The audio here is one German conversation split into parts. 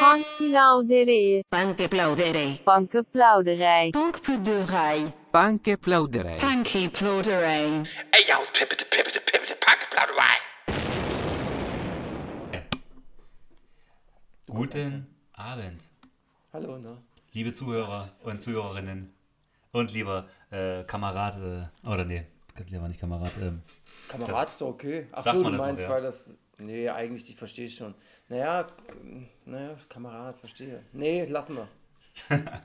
Bankplauderij. Bankplauderij. Bankplauderij. Bankplauderij. Bankplauderij. Bankplauderij. Ey, ja, pippete, pippete, pippete, Bankplauderij. Guten Abend, Hallo, ne? liebe Zuhörer und Zuhörerinnen und lieber äh, Kamerad, äh, oder nee, lieber nicht Kamerad, ähm, Kamerad ist doch okay. Ach sagt so, man du das noch, meinst, ja. weil das. Nee, eigentlich, ich verstehe schon. Naja, naja, Kamerad, verstehe. Nee, lassen wir.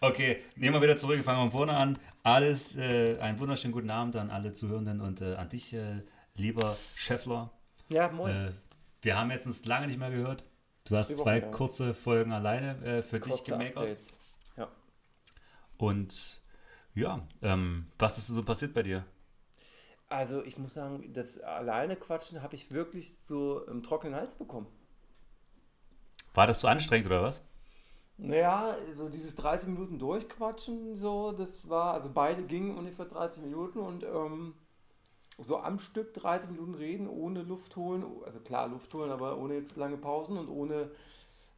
Okay, nehmen wir wieder zurück, fangen wir von vorne an. Alles, äh, einen wunderschönen guten Abend an alle Zuhörenden und äh, an dich, äh, lieber Scheffler. Ja, moin. Äh, wir haben jetzt uns lange nicht mehr gehört. Du hast zwei kurze Folgen alleine äh, für dich Kurze gemakert. Updates. Ja. Und ja, ähm, was ist so passiert bei dir? Also, ich muss sagen, das alleine Quatschen habe ich wirklich so im trockenen Hals bekommen. War das so anstrengend oder was? Naja, so dieses 30 Minuten durchquatschen, so, das war, also beide gingen ungefähr 30 Minuten und ähm, so am Stück 30 Minuten reden, ohne Luft holen, also klar Luft holen, aber ohne jetzt lange Pausen und ohne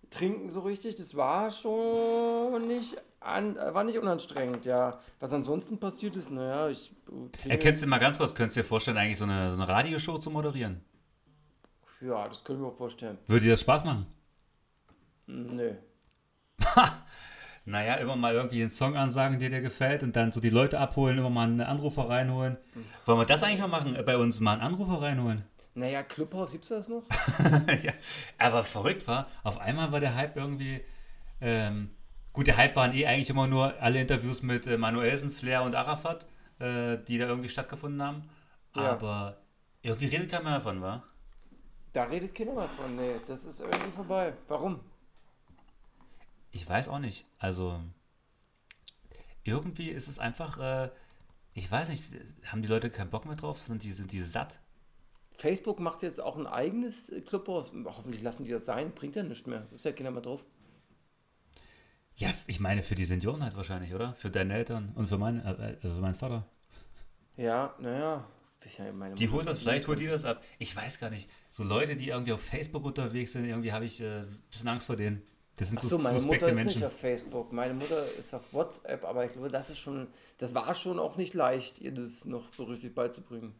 trinken so richtig, das war schon nicht, an, war nicht unanstrengend, ja. Was ansonsten passiert ist, naja, ich Erkennst du mal ganz kurz, könntest du dir vorstellen, eigentlich so eine, so eine Radioshow zu moderieren? Ja, das können wir auch vorstellen. Würde dir das Spaß machen? Nö. Naja, immer mal irgendwie einen Song ansagen, der dir gefällt und dann so die Leute abholen, immer mal einen Anrufer reinholen. Wollen wir das eigentlich mal machen? Äh, Bei uns mal einen Anrufer reinholen? Naja, Clubhouse gibt's das noch? ja. Aber verrückt war, auf einmal war der Hype irgendwie. Ähm, gut, der Hype waren eh eigentlich immer nur alle Interviews mit äh, Manuelsen, Flair und Arafat, äh, die da irgendwie stattgefunden haben. Ja. Aber irgendwie redet keiner mehr davon, wa? Da redet keiner mehr von, nee, das ist irgendwie vorbei. Warum? Ich weiß auch nicht. Also, irgendwie ist es einfach, äh, ich weiß nicht, haben die Leute keinen Bock mehr drauf? Sind die, sind die satt? Facebook macht jetzt auch ein eigenes äh, Clubhaus. Hoffentlich lassen die das sein. Bringt ja nichts mehr. Ist ja keiner mehr drauf. Ja, ich meine für die Senioren halt wahrscheinlich, oder? Für deine Eltern und für, meinen, äh, also für meinen Vater. Ja, naja. Die holt das, vielleicht holt die das ab. Ich weiß gar nicht. So Leute, die irgendwie auf Facebook unterwegs sind, irgendwie habe ich äh, ein bisschen Angst vor denen. Das sind so, so, meine Mutter ist Menschen. nicht auf Facebook. Meine Mutter ist auf WhatsApp, aber ich glaube, das ist schon, das war schon auch nicht leicht, ihr das noch so richtig beizubringen.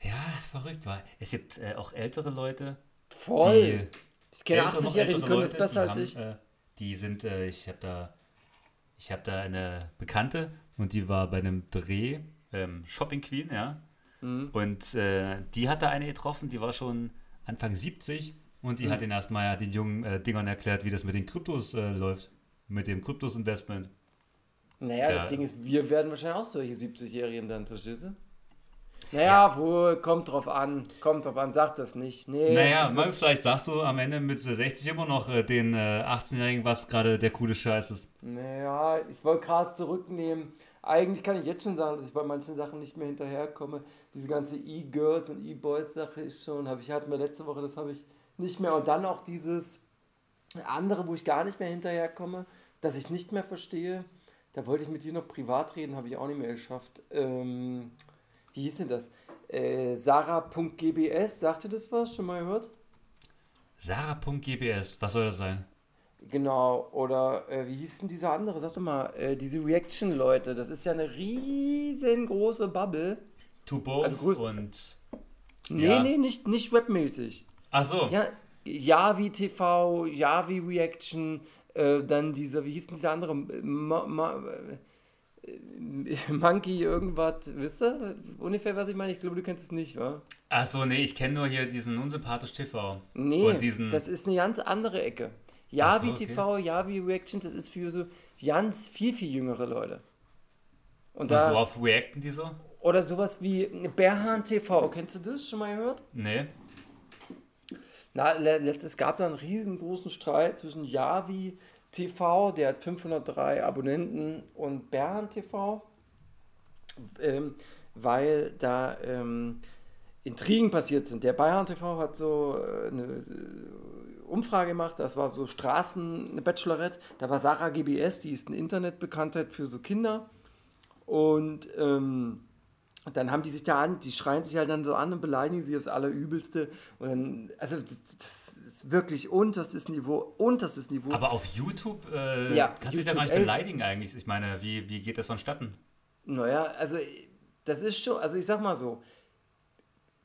Ja, verrückt war. Es gibt äh, auch ältere Leute. Voll. ich kenne ältere- noch 80-Jährige, die können das besser als ich. Äh, die sind, äh, ich habe da, ich habe da eine Bekannte und die war bei einem Dreh, ähm, Shopping Queen, ja. Mhm. Und äh, die hat da eine getroffen, die war schon Anfang 70 und Mhm. die hat den erstmal ja den jungen äh, Dingern erklärt, wie das mit den Kryptos äh, läuft. Mit dem Kryptos-Investment. Naja, Ja. das Ding ist, wir werden wahrscheinlich auch solche 70-Jährigen dann, verstehst du? Naja, wohl, kommt drauf an, kommt drauf an, sag das nicht. Nee, Naja, mal, vielleicht sagst du am Ende mit äh, 60 immer noch äh, den äh, 18-Jährigen, was gerade der coole Scheiß ist. Naja, ich wollte gerade zurücknehmen. Eigentlich kann ich jetzt schon sagen, dass ich bei manchen Sachen nicht mehr hinterherkomme. Diese ganze E-Girls und E-Boys-Sache ist schon, habe ich hatten wir letzte Woche, das habe ich nicht mehr. Und dann auch dieses andere, wo ich gar nicht mehr hinterherkomme, dass ich nicht mehr verstehe. Da wollte ich mit dir noch privat reden, habe ich auch nicht mehr geschafft. Ähm, wie hieß denn das? Äh, Sarah.gbs, sagte das was? Schon mal gehört? Sarah.gbs, was soll das sein? Genau, oder äh, wie hieß denn dieser andere? Sag doch mal, äh, diese Reaction-Leute, das ist ja eine riesengroße Bubble. To both Also und. Nee, Ja. nee, nicht, nicht webmäßig. Ach so. Ja, Yavi TV, Yavi Reaction, äh, dann dieser, wie hieß denn dieser andere? Ma, ma, äh, Monkey irgendwas, wisst ihr? Ungefähr, was ich meine? Ich glaube, du kennst es nicht, wa? Ach so, nee, ich kenne nur hier diesen unsympathisch TV. Nee, Und diesen. das ist eine ganz andere Ecke. Yavi so, okay. TV, Yavi Reactions, das ist für so ganz viel, viel jüngere Leute. Und und da, worauf reacten die so? oder sowas wie Berhan TV, kennst du das? Schon mal gehört? Nee. Na, le- letzt- es gab da einen riesengroßen Streit zwischen Yavi TV, der hat 503 Abonnenten, und Berhan TV, ähm, weil da ähm, Intrigen passiert sind. Der Bayern TV hat so äh, eine äh, Umfrage gemacht, das war so Straßen-Bachelorette, da war Sarah GBS, die ist eine Internetbekanntheit für so Kinder und ähm, dann haben die sich da an, die schreien sich halt dann so an und beleidigen sie aufs Allerübelste. Und dann, also das, das ist wirklich unterstes Niveau, unterstes Niveau. Aber auf YouTube äh, Ja, kannst du dich ja gar nicht beleidigen eigentlich. Ich meine, wie, wie geht das vonstatten? Naja, also das ist schon, also ich sag mal so,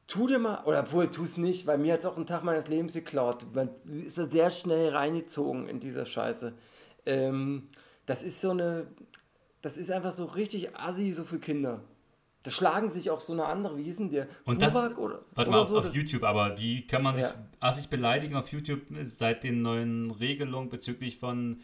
tu dir mal, oder obwohl, tu es nicht, weil mir hat es auch einen Tag meines Lebens geklaut. Man ist da sehr schnell reingezogen in dieser Scheiße. Ähm, das ist so eine, das ist einfach so richtig assi, so für Kinder. Da schlagen sich auch so eine andere, wie hieß denn der? Und das, oder, warte oder mal, auf, so, auf das- YouTube, aber wie kann man sich Ja. assig beleidigen auf YouTube seit den neuen Regelungen bezüglich von,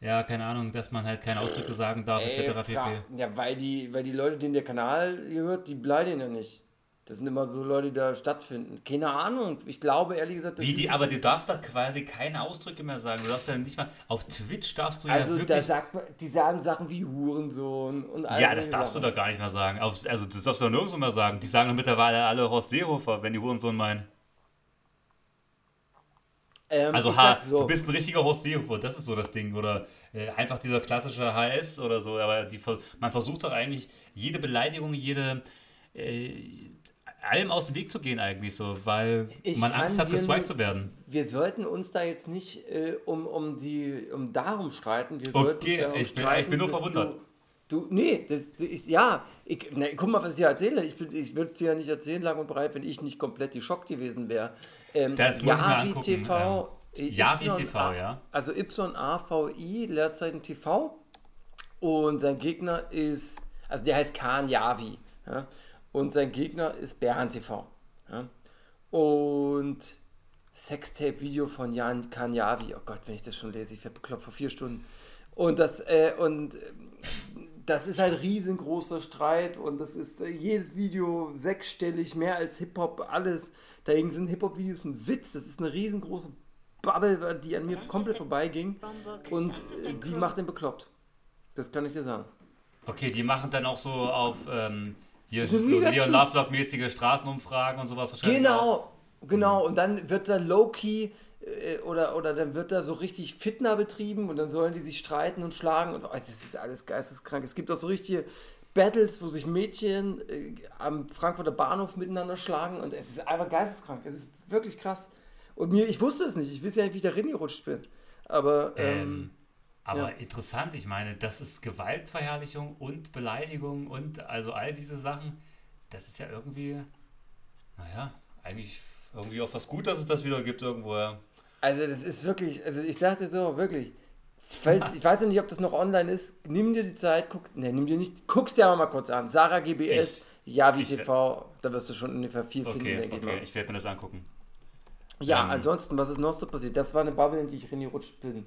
ja, keine Ahnung, dass man halt keine Ausdrücke sagen darf, Ey, etc. pp. Ja, weil die, weil die Leute, denen der Kanal gehört, die beleidigen ja nicht. Das sind immer so Leute, die da stattfinden. Keine Ahnung. Ich glaube ehrlich gesagt, Wie die, aber du darfst doch quasi keine Ausdrücke mehr sagen. Du darfst ja nicht mal, auf Twitch darfst du Also ja da wirklich... man, die sagen Sachen wie Hurensohn und all Ja, das darfst du Sachen. doch gar nicht mehr sagen. Auf, also das darfst du doch nirgendwo mehr sagen. Die sagen doch mittlerweile alle Horst Seehofer, wenn die Hurensohn meinen. Ähm, Also ha, so, du bist ein richtiger Horst Seehofer, das ist so das Ding. Oder äh, einfach dieser klassische HS oder so. Aber die, man versucht doch eigentlich jede Beleidigung, jede... Äh, allem aus dem Weg zu gehen eigentlich so, weil Ich man Angst hat, gestrikt zu werden. wir sollten uns da jetzt nicht äh, um, um die um darum streiten. Wir sollten Okay, ich bin- streiten, ich bin nur verwundert. Du, du nee, das, ich, ja, ich, ne, guck mal, was ich dir erzähle. Ich, bin- ich würde es dir ja nicht erzählen, lang und breit, wenn ich nicht komplett geschockt gewesen wäre. Ähm, Das muss ich mir TV, äh, Yavi YA, TV, ja. Also YAVI, Leerzeichen TV. Und sein Gegner ist, also der heißt Khan Yavi. Ja? Und sein Gegner ist Berhan TV. Ja? Und Sextape-Video von Jan Khan Yavi. Oh Gott, wenn ich das schon lese, ich werde bekloppt vor vier Stunden. Und das, äh, und äh, das ist halt riesengroßer Streit und das ist äh, jedes Video sechsstellig, mehr als Hip-Hop, alles. Dagegen sind Hip-Hop-Videos ein Witz. Das ist eine riesengroße Bubble, die an mir Das komplett vorbeiging. Und die macht den bekloppt. Das kann ich dir sagen. Okay, die machen dann auch so auf ähm, hier so. Leon Lovelock-mäßige Straßenumfragen und sowas wahrscheinlich. auch. Genau, genau. Und dann wird da low-key äh, oder, oder dann wird da so richtig Fitner betrieben und dann sollen die sich streiten und schlagen. Und oh, das ist alles geisteskrank. Es gibt auch so richtige Battles, wo sich Mädchen äh, am Frankfurter Bahnhof miteinander schlagen und es ist einfach geisteskrank. Es ist wirklich krass. Und mir, ich wusste es nicht. Ich wusste ja nicht, wie ich da reingerutscht bin. Aber ähm, Ähm, aber ja. interessant, ich meine, das ist Gewaltverherrlichung und Beleidigung und also all diese Sachen, das ist ja irgendwie, naja, eigentlich irgendwie auch was gut, dass es das wieder gibt irgendwo. Ja. Also das ist wirklich, also ich sagte so, wirklich. Falls, ich weiß nicht, ob das noch online ist. Nimm dir die Zeit, guck, ne, nimm dir nicht, guck's dir aber mal kurz an. Sarah GBS, Javi ich- TV, da wirst du schon ungefähr viel finden. Okay, denke ich okay, mal. ich werde mir das angucken. Ja, ähm, ansonsten, was ist noch so passiert? Das war eine Bubble, in die ich reingerutscht bin.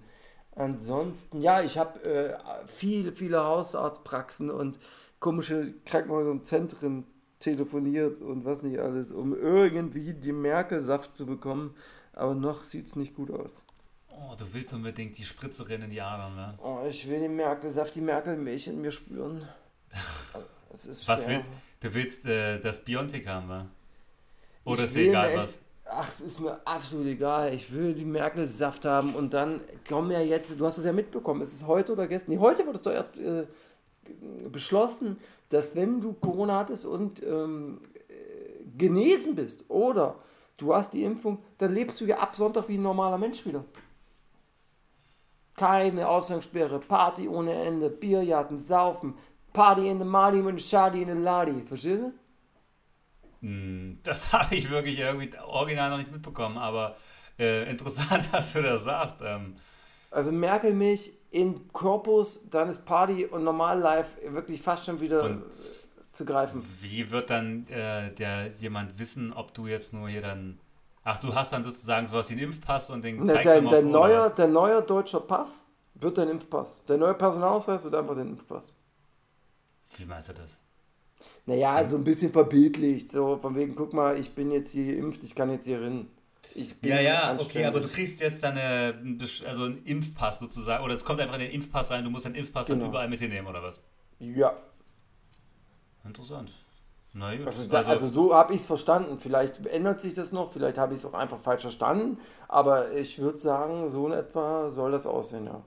Ansonsten, ja, ich habe äh, viele, viele Hausarztpraxen und komische Krankenhäuser und Zentren telefoniert und was nicht alles, um irgendwie die Merkel-Saft zu bekommen. Aber noch sieht es nicht gut aus. Oh, du willst unbedingt die Spritze rennen in die Adern, ne? Oh, ich will den Merkel-Saft, die Merkel-Milch in mir spüren. Es ist Was schwer. willst du? willst äh, das Biontech haben, wa? Oder Ich ist egal was? Ach, es ist mir absolut egal. Ich will die Merkel-Saft haben und dann kommen ja jetzt, du hast es ja mitbekommen, ist es heute oder gestern? Nee, heute wurde es doch erst äh, beschlossen, dass wenn du Corona hattest und ähm, äh, genesen bist oder du hast die Impfung, dann lebst du ja ab Sonntag wie ein normaler Mensch wieder. Keine Ausgangssperre, Party ohne Ende, Bierjachten, Saufen, Party in the Mali und Shadi in the Ladi. Verstehst du? Hm, Das habe ich wirklich irgendwie original noch nicht mitbekommen, aber äh, interessant, dass du das sagst. Ähm, Also Merkel-Milch in Korpus, dann ist Party und normal live wirklich fast schon wieder Und- äh, zu greifen. Wie wird dann äh, der jemand wissen, ob du jetzt nur hier dann. Ach, du hast dann sozusagen sowas wie einen Impfpass und den Ne, zeigst der, du mal der, vor, oder neue, was? der neue deutsche Pass wird dein Impfpass. Der neue Personalausweis wird einfach dein Impfpass. Wie meinst du das? Naja, so ein bisschen verbildlicht. So von wegen, guck mal, ich bin jetzt hier geimpft, ich kann jetzt hier bin Ja, ja, okay, aber du kriegst jetzt dann eine, also einen Impfpass sozusagen, oder es kommt einfach in den Impfpass rein, du musst deinen Impfpass Genau. dann überall mit hinnehmen, oder was? Ja, Interessant. Na gut. also, da, also so habe ich es verstanden. Vielleicht ändert sich das noch, vielleicht habe ich es auch einfach falsch verstanden. Aber ich würde sagen, so in etwa soll das aussehen, ja.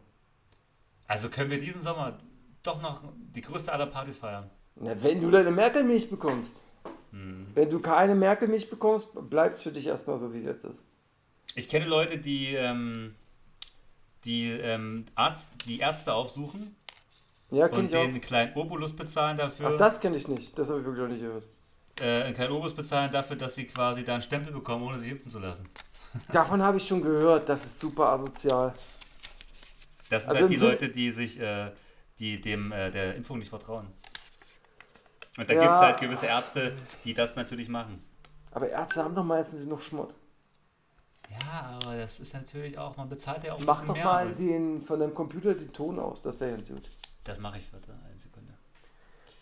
also können wir diesen Sommer doch noch die größte aller Partys feiern. Na, wenn du deine Merkel-Milch bekommst. Hm. Wenn du keine Merkel-Milch bekommst, bleibt es für dich erstmal so, wie es jetzt ist. Ich kenne Leute, die, ähm, die, ähm, Arzt, die Ärzte aufsuchen Ja, und ich auch. denen einen kleinen Obolus bezahlen dafür. Ach, das kenne ich nicht. Das habe ich wirklich noch nicht gehört. äh, einen kleinen Obolus bezahlen dafür, dass sie quasi da einen Stempel bekommen, ohne sie impfen zu lassen. Davon habe ich schon gehört. Das ist super asozial. Das sind Also halt die Leute, die sich, äh, die dem äh, der Impfung nicht vertrauen. Und da Ja. gibt es halt gewisse Ärzte, die das natürlich machen. Aber Ärzte haben doch meistens noch Schmott. Ja, aber das ist natürlich auch, man bezahlt ja auch ein Mach bisschen doch mehr. mal und den, von deinem Computer den Ton aus. Das wäre ganz gut. Das mache ich, warte, eine Sekunde.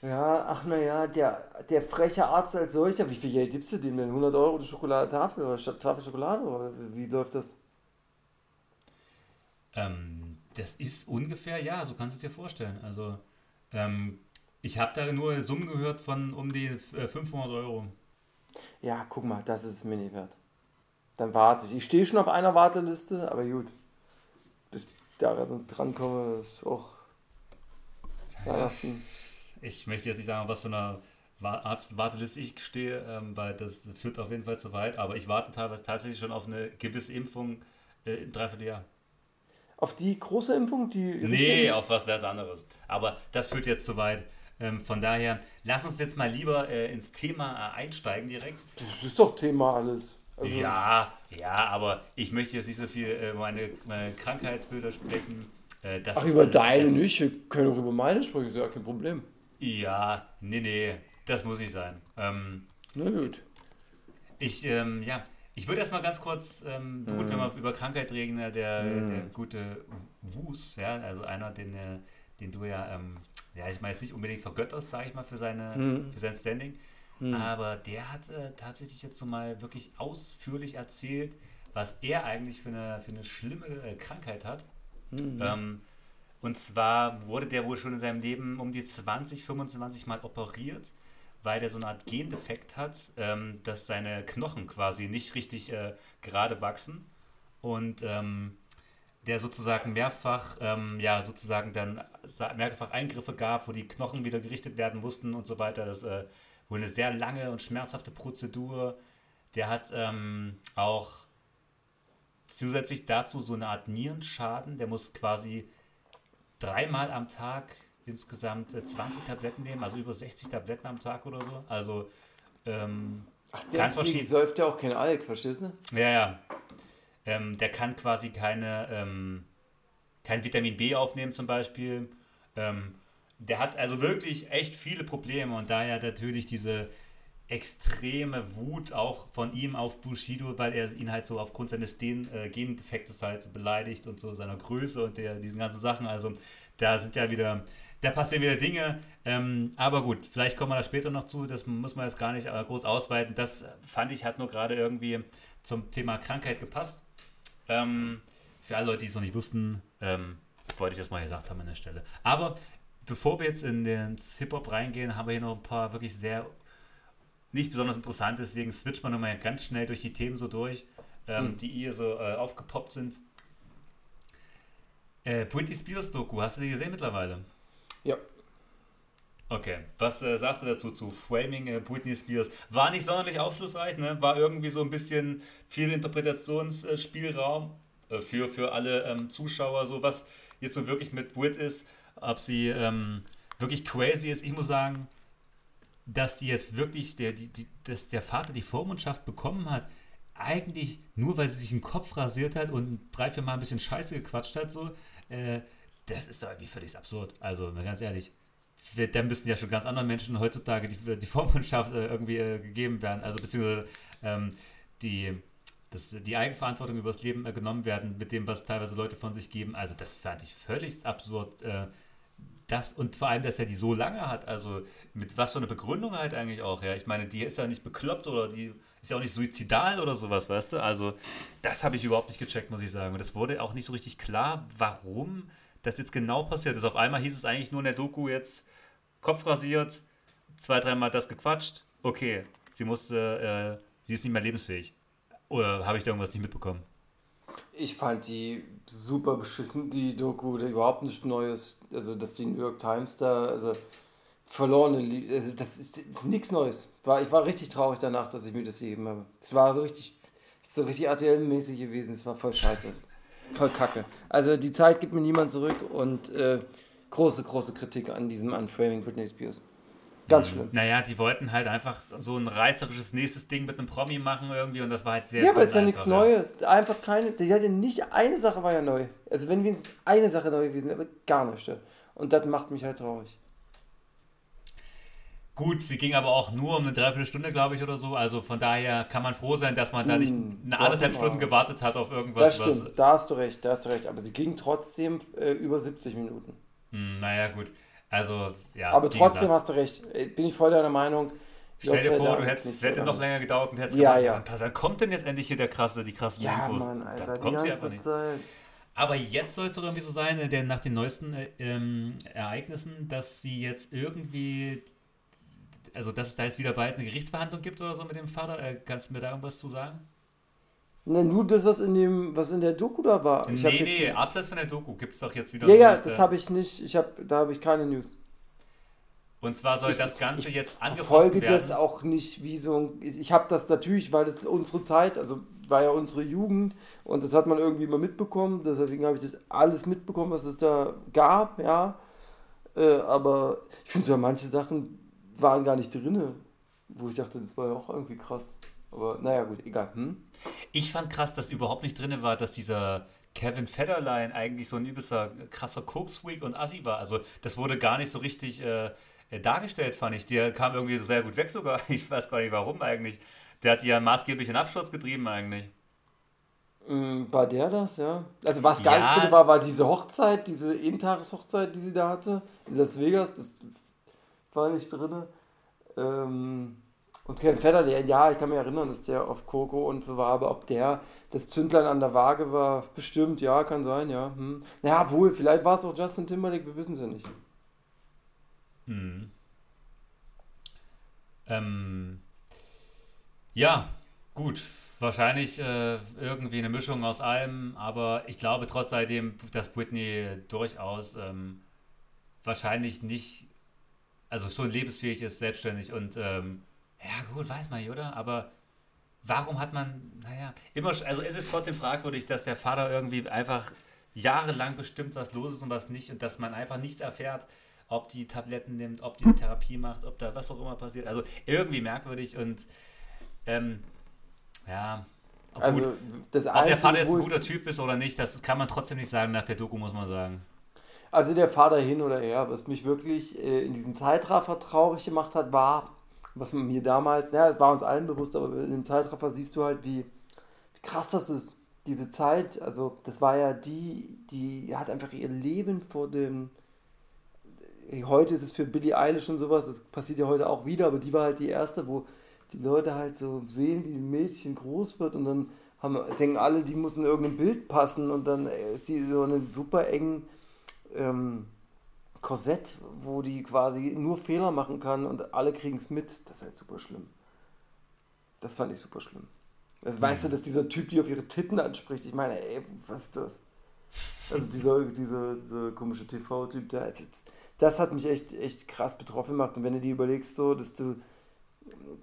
Ja, ach naja, der, der freche Arzt als solcher, wie viel Geld gibst du dem denn? 100 Euro die Schokoladetafel oder Tafel Schokolade? Oder wie läuft das? Ähm, das ist ungefähr, ja, so kannst du es dir vorstellen. Also, ähm, ich habe da nur Summen gehört von um die äh, 500 Euro. Ja, guck mal, das ist es mir nicht wert. Dann warte ich. Ich stehe schon auf einer Warteliste, aber gut. Bis da dran komme, ist auch Weihnachten. Ich möchte jetzt nicht sagen, was für eine Wa- Arztwarteliste ich stehe, ähm, weil das führt auf jeden Fall zu weit. Aber ich warte teilweise tatsächlich schon auf eine gewisse Impfung äh, im Dreivierteljahr. Auf die große Impfung, die. Nee, auf was ganz anderes. Aber das führt jetzt zu weit. Ähm, von daher, lass uns jetzt mal lieber äh, ins Thema äh, einsteigen direkt. Das ist doch Thema alles. Also, Ja, ja, aber ich möchte jetzt nicht so viel äh, meine, meine Krankheitsbilder sprechen. Äh, das Ach, über deine nicht. Wir können auch über meine sprechen, ist ja kein Problem. Ja, nee, nee, das muss nicht sein. Ähm, Na gut. Ich, ähm, ja, ich würde erstmal ganz kurz, ähm, gut, wenn wir über Krankheit reden, der, der gute Wus, ja, also einer, den, äh, den du ja, ähm, ja, ich meine jetzt nicht unbedingt vergötterst, sage ich mal, für, seine, für sein Standing, aber der hat äh, tatsächlich jetzt so mal wirklich ausführlich erzählt, was er eigentlich für eine, für eine schlimme äh, Krankheit hat. Ähm, und zwar wurde der wohl schon in seinem Leben um die 20, 25 Mal operiert, weil der so eine Art Gendefekt hat, ähm, dass seine Knochen quasi nicht richtig äh, gerade wachsen. Und ähm, der sozusagen mehrfach, ähm, ja, sozusagen dann mehrfach Eingriffe gab, wo die Knochen wieder gerichtet werden mussten und so weiter. Das äh, wohl eine sehr lange und schmerzhafte Prozedur. Der hat ähm, auch zusätzlich dazu so eine Art Nierenschaden. Der muss quasi dreimal am Tag insgesamt äh, 20 Tabletten nehmen, also über 60 Tabletten am Tag oder so. Also ähm, Ach, Ganz deswegen verschieden. säuft ja auch kein Alk, verstehst du? ja, ja. Ähm, der kann quasi keine, ähm, kein Vitamin B aufnehmen zum Beispiel. Ähm, der hat also wirklich echt viele Probleme und daher natürlich diese extreme Wut auch von ihm auf Bushido, weil er ihn halt so aufgrund seines Den äh, Gendefektes halt so beleidigt und so seiner Größe und der, diesen ganzen Sachen. Also da sind ja wieder, da passieren wieder Dinge. Ähm, aber gut, vielleicht kommen wir da später noch zu. Das muss man jetzt gar nicht äh, groß ausweiten. Das fand ich hat nur gerade irgendwie zum Thema Krankheit gepasst. Ähm, für alle Leute, die es noch nicht wussten, ähm, wollte ich das mal gesagt haben an der Stelle. Aber bevor wir jetzt in den Hip-Hop reingehen, haben wir hier noch ein paar wirklich sehr nicht besonders interessante, deswegen switcht man nochmal ganz schnell durch die Themen so durch, ähm, die hier so äh, aufgepoppt sind. Äh, Britney Spears Doku, hast du die gesehen mittlerweile? Ja. Okay, was äh, sagst du dazu zu Framing äh, Britney Spears? War nicht sonderlich aufschlussreich, ne? War irgendwie so ein bisschen viel Interpretationsspielraum äh, für, für alle ähm, Zuschauer, so was jetzt so wirklich mit Brit ist, ob sie ähm, wirklich crazy ist. Ich muss sagen, dass die jetzt wirklich, der, die, die, dass der Vater die Vormundschaft bekommen hat, eigentlich nur, weil sie sich den Kopf rasiert hat und drei, vier Mal ein bisschen Scheiße gequatscht hat, so, äh, das ist doch irgendwie völlig absurd. Also, mal ganz ehrlich, da müssten ja schon ganz anderen Menschen heutzutage die, die Vormundschaft äh, irgendwie äh, gegeben werden, also beziehungsweise ähm, die, das, die Eigenverantwortung über das Leben äh, genommen werden, mit dem, was teilweise Leute von sich geben. Also, das fand ich völlig absurd. Äh, das und vor allem, dass er die so lange hat, also mit was für eine Begründung halt eigentlich auch, ja. Ich meine, die ist ja nicht bekloppt oder die ist ja auch nicht suizidal oder sowas, weißt du? Also, das habe ich überhaupt nicht gecheckt, muss ich sagen. Und es wurde auch nicht so richtig klar, warum das jetzt genau passiert ist. Auf einmal hieß es eigentlich nur in der Doku jetzt Kopf rasiert, zwei, dreimal das gequatscht. Okay, sie musste, äh, sie ist nicht mehr lebensfähig. Oder habe ich da irgendwas nicht mitbekommen? Ich fand die super beschissen, die Doku, da überhaupt nichts Neues. Also, dass die New York Times da, also verlorene Liebe, also das ist nichts Neues. War, ich war richtig traurig danach, dass ich mir das gegeben habe. Es war so richtig, so richtig RTL-mäßig gewesen. Es war voll scheiße. Voll kacke. Also die Zeit gibt mir niemand zurück und äh, große, große Kritik an diesem Unframing Britney Spears. Ganz schlimm. Naja, die wollten halt einfach so ein reißerisches nächstes Ding mit einem Promi machen irgendwie und das war halt sehr Ja, aber ist ja nichts Neues. Einfach keine. Die hatte nicht eine Sache war ja neu. Also wenn wenigstens eine Sache neu gewesen, wäre, aber gar nicht. ja. Und das macht mich halt traurig. Gut, sie ging aber auch nur um eine Dreiviertelstunde, glaube ich, oder so. Also von daher kann man froh sein, dass man da nicht Hm, eine anderthalb genau. Stunden gewartet hat auf Das irgendwas, stimmt, was. da hast du recht, da hast du recht. Aber sie ging trotzdem äh, über 70 Minuten. Hm, naja, gut. Also, ja. aber trotzdem gesagt, hast du recht. Äh, Bin ich voll deiner Meinung. Stell dir vor, du hättest, es hätte noch länger gedauert und hättest Ja, gedacht, ja. wann- kommt denn jetzt endlich hier der krasse, die krassen Ja, Infos? Mann, Alter. Dann kommt sie einfach nicht. Zeit. Aber jetzt soll es doch irgendwie so sein, denn nach den neuesten äh, ähm, Ereignissen, dass sie jetzt irgendwie, also dass es da jetzt wieder bald eine Gerichtsverhandlung gibt oder so mit dem Vater. Äh, kannst du mir da irgendwas zu sagen? Ne, nur das, was in dem, was in der Doku da war. Ich nee, jetzt- nee, abseits von der Doku gibt es doch jetzt wieder Ja, ja, das da- habe ich nicht. Ich hab, da habe ich keine News. Und zwar soll ich- das Ganze jetzt angefochten Folge werden. das auch nicht wie so ein. Ich habe das natürlich, weil das unsere Zeit, also war ja unsere Jugend und das hat man irgendwie immer mitbekommen. Deswegen habe ich das alles mitbekommen, was es da gab, ja. Äh, aber ich finde sogar manche Sachen waren gar nicht drin, wo ich dachte, das war ja auch irgendwie krass. Aber naja, gut, egal. Hm? Ich fand krass, dass überhaupt nicht drin war, dass dieser Kevin Federline eigentlich so ein übelster krasser Koksfreak und Assi war. Also das wurde gar nicht so richtig äh, äh, dargestellt, fand ich. Der kam irgendwie sehr gut weg sogar. Ich weiß gar nicht warum eigentlich. Der hat ja maßgeblich in Absturz getrieben eigentlich. Mm, War der das, ja? Also was gar Ja. nicht drin war, war diese Hochzeit, diese Entageshochzeit, die sie da hatte in Las Vegas, das war nicht drin. Ähm, und Kevin Fedder, der, ja, ich kann mich erinnern, dass der auf Coco und so war, aber ob der das Zündlein an der Waage war, bestimmt, ja, kann sein, ja. Hm. Naja, wohl, vielleicht war es auch Justin Timberlake, wir wissen es ja nicht. Hm. Ähm, ja, gut. Wahrscheinlich äh, irgendwie eine Mischung aus allem, aber ich glaube trotz alledem, dass Britney durchaus ähm, wahrscheinlich nicht, also schon lebensfähig ist, selbstständig und ähm, ja gut, weiß man nicht, oder? Aber warum hat man, naja, immer, also es ist trotzdem fragwürdig, dass der Vater irgendwie einfach jahrelang bestimmt, was los ist und was nicht und dass man einfach nichts erfährt, ob die Tabletten nimmt, ob die Therapie macht, ob da was auch immer passiert. Also irgendwie merkwürdig und ähm, ja, ob, Also gut, das ob der Vater jetzt ein guter Typ ist oder nicht, das kann man trotzdem nicht sagen nach der Doku, muss man sagen. Also der Vater hin oder her, was mich wirklich äh, in diesem Zeitraffer traurig gemacht hat, war, was man mir damals, ja, es war uns allen bewusst, aber in dem Zeitraffer siehst du halt, wie, wie krass das ist. Diese Zeit, also das war ja die, die hat einfach ihr Leben vor dem. Heute ist es für Billie Eilish und sowas, das passiert ja heute auch wieder, aber die war halt die erste, wo die Leute halt so sehen, wie ein Mädchen groß wird und dann haben, denken alle, die muss in irgendein Bild passen und dann ist sie so in einem super engen ähm, Korsett, wo die quasi nur Fehler machen kann und alle kriegen es mit. Das ist halt super schlimm. Das fand ich super schlimm. Also, Weißt du, dass dieser Typ die auf ihre Titten anspricht? Ich meine, ey, was ist das? Also dieser, dieser, dieser komische TV-Typ, der, das, hat mich echt, echt krass betroffen gemacht. Und wenn du dir überlegst, so, dass du,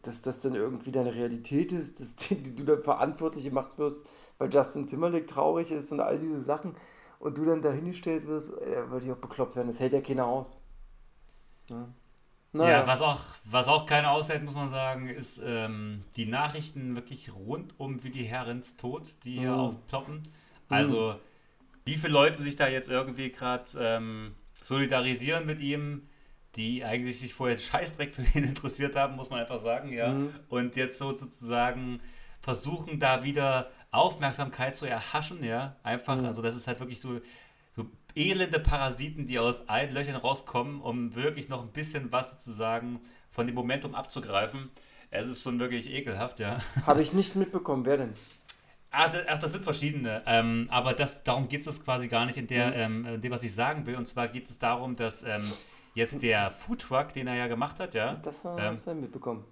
dass das dann irgendwie deine Realität ist, dass die, die du dann verantwortlich gemacht wirst, weil Justin Timberlake traurig ist und all diese Sachen und du dann dahingestellt wirst, äh, würde ich auch bekloppt werden. Das hält ja keiner aus. Ja, Ja, was auch, was auch keiner aushält, muss man sagen, ist ähm, die Nachrichten wirklich rund um Willi Herrens Tod, die hier Mhm. aufploppen. Also, wie viele Leute sich da jetzt irgendwie gerade ähm, solidarisieren mit ihm, die eigentlich sich vorher Scheißdreck für ihn interessiert haben, muss man einfach sagen, ja. Mhm. Und jetzt so sozusagen versuchen, da wieder Aufmerksamkeit zu erhaschen, ja. Einfach, Mhm. also das ist halt wirklich so, so elende Parasiten, die aus allen Löchern rauskommen, um wirklich noch ein bisschen was sozusagen von dem Momentum abzugreifen. Es ist schon wirklich ekelhaft, ja. Habe ich nicht mitbekommen. Wer denn? Ach, das, ach, das sind verschiedene. Ähm, aber das, darum geht es quasi gar nicht in, der, ähm, in dem, was ich sagen will. Und zwar geht es darum, dass ähm, jetzt der Foodtruck, den er ja gemacht hat, ja, Das habe Ähm. ich ähm, mitbekommen.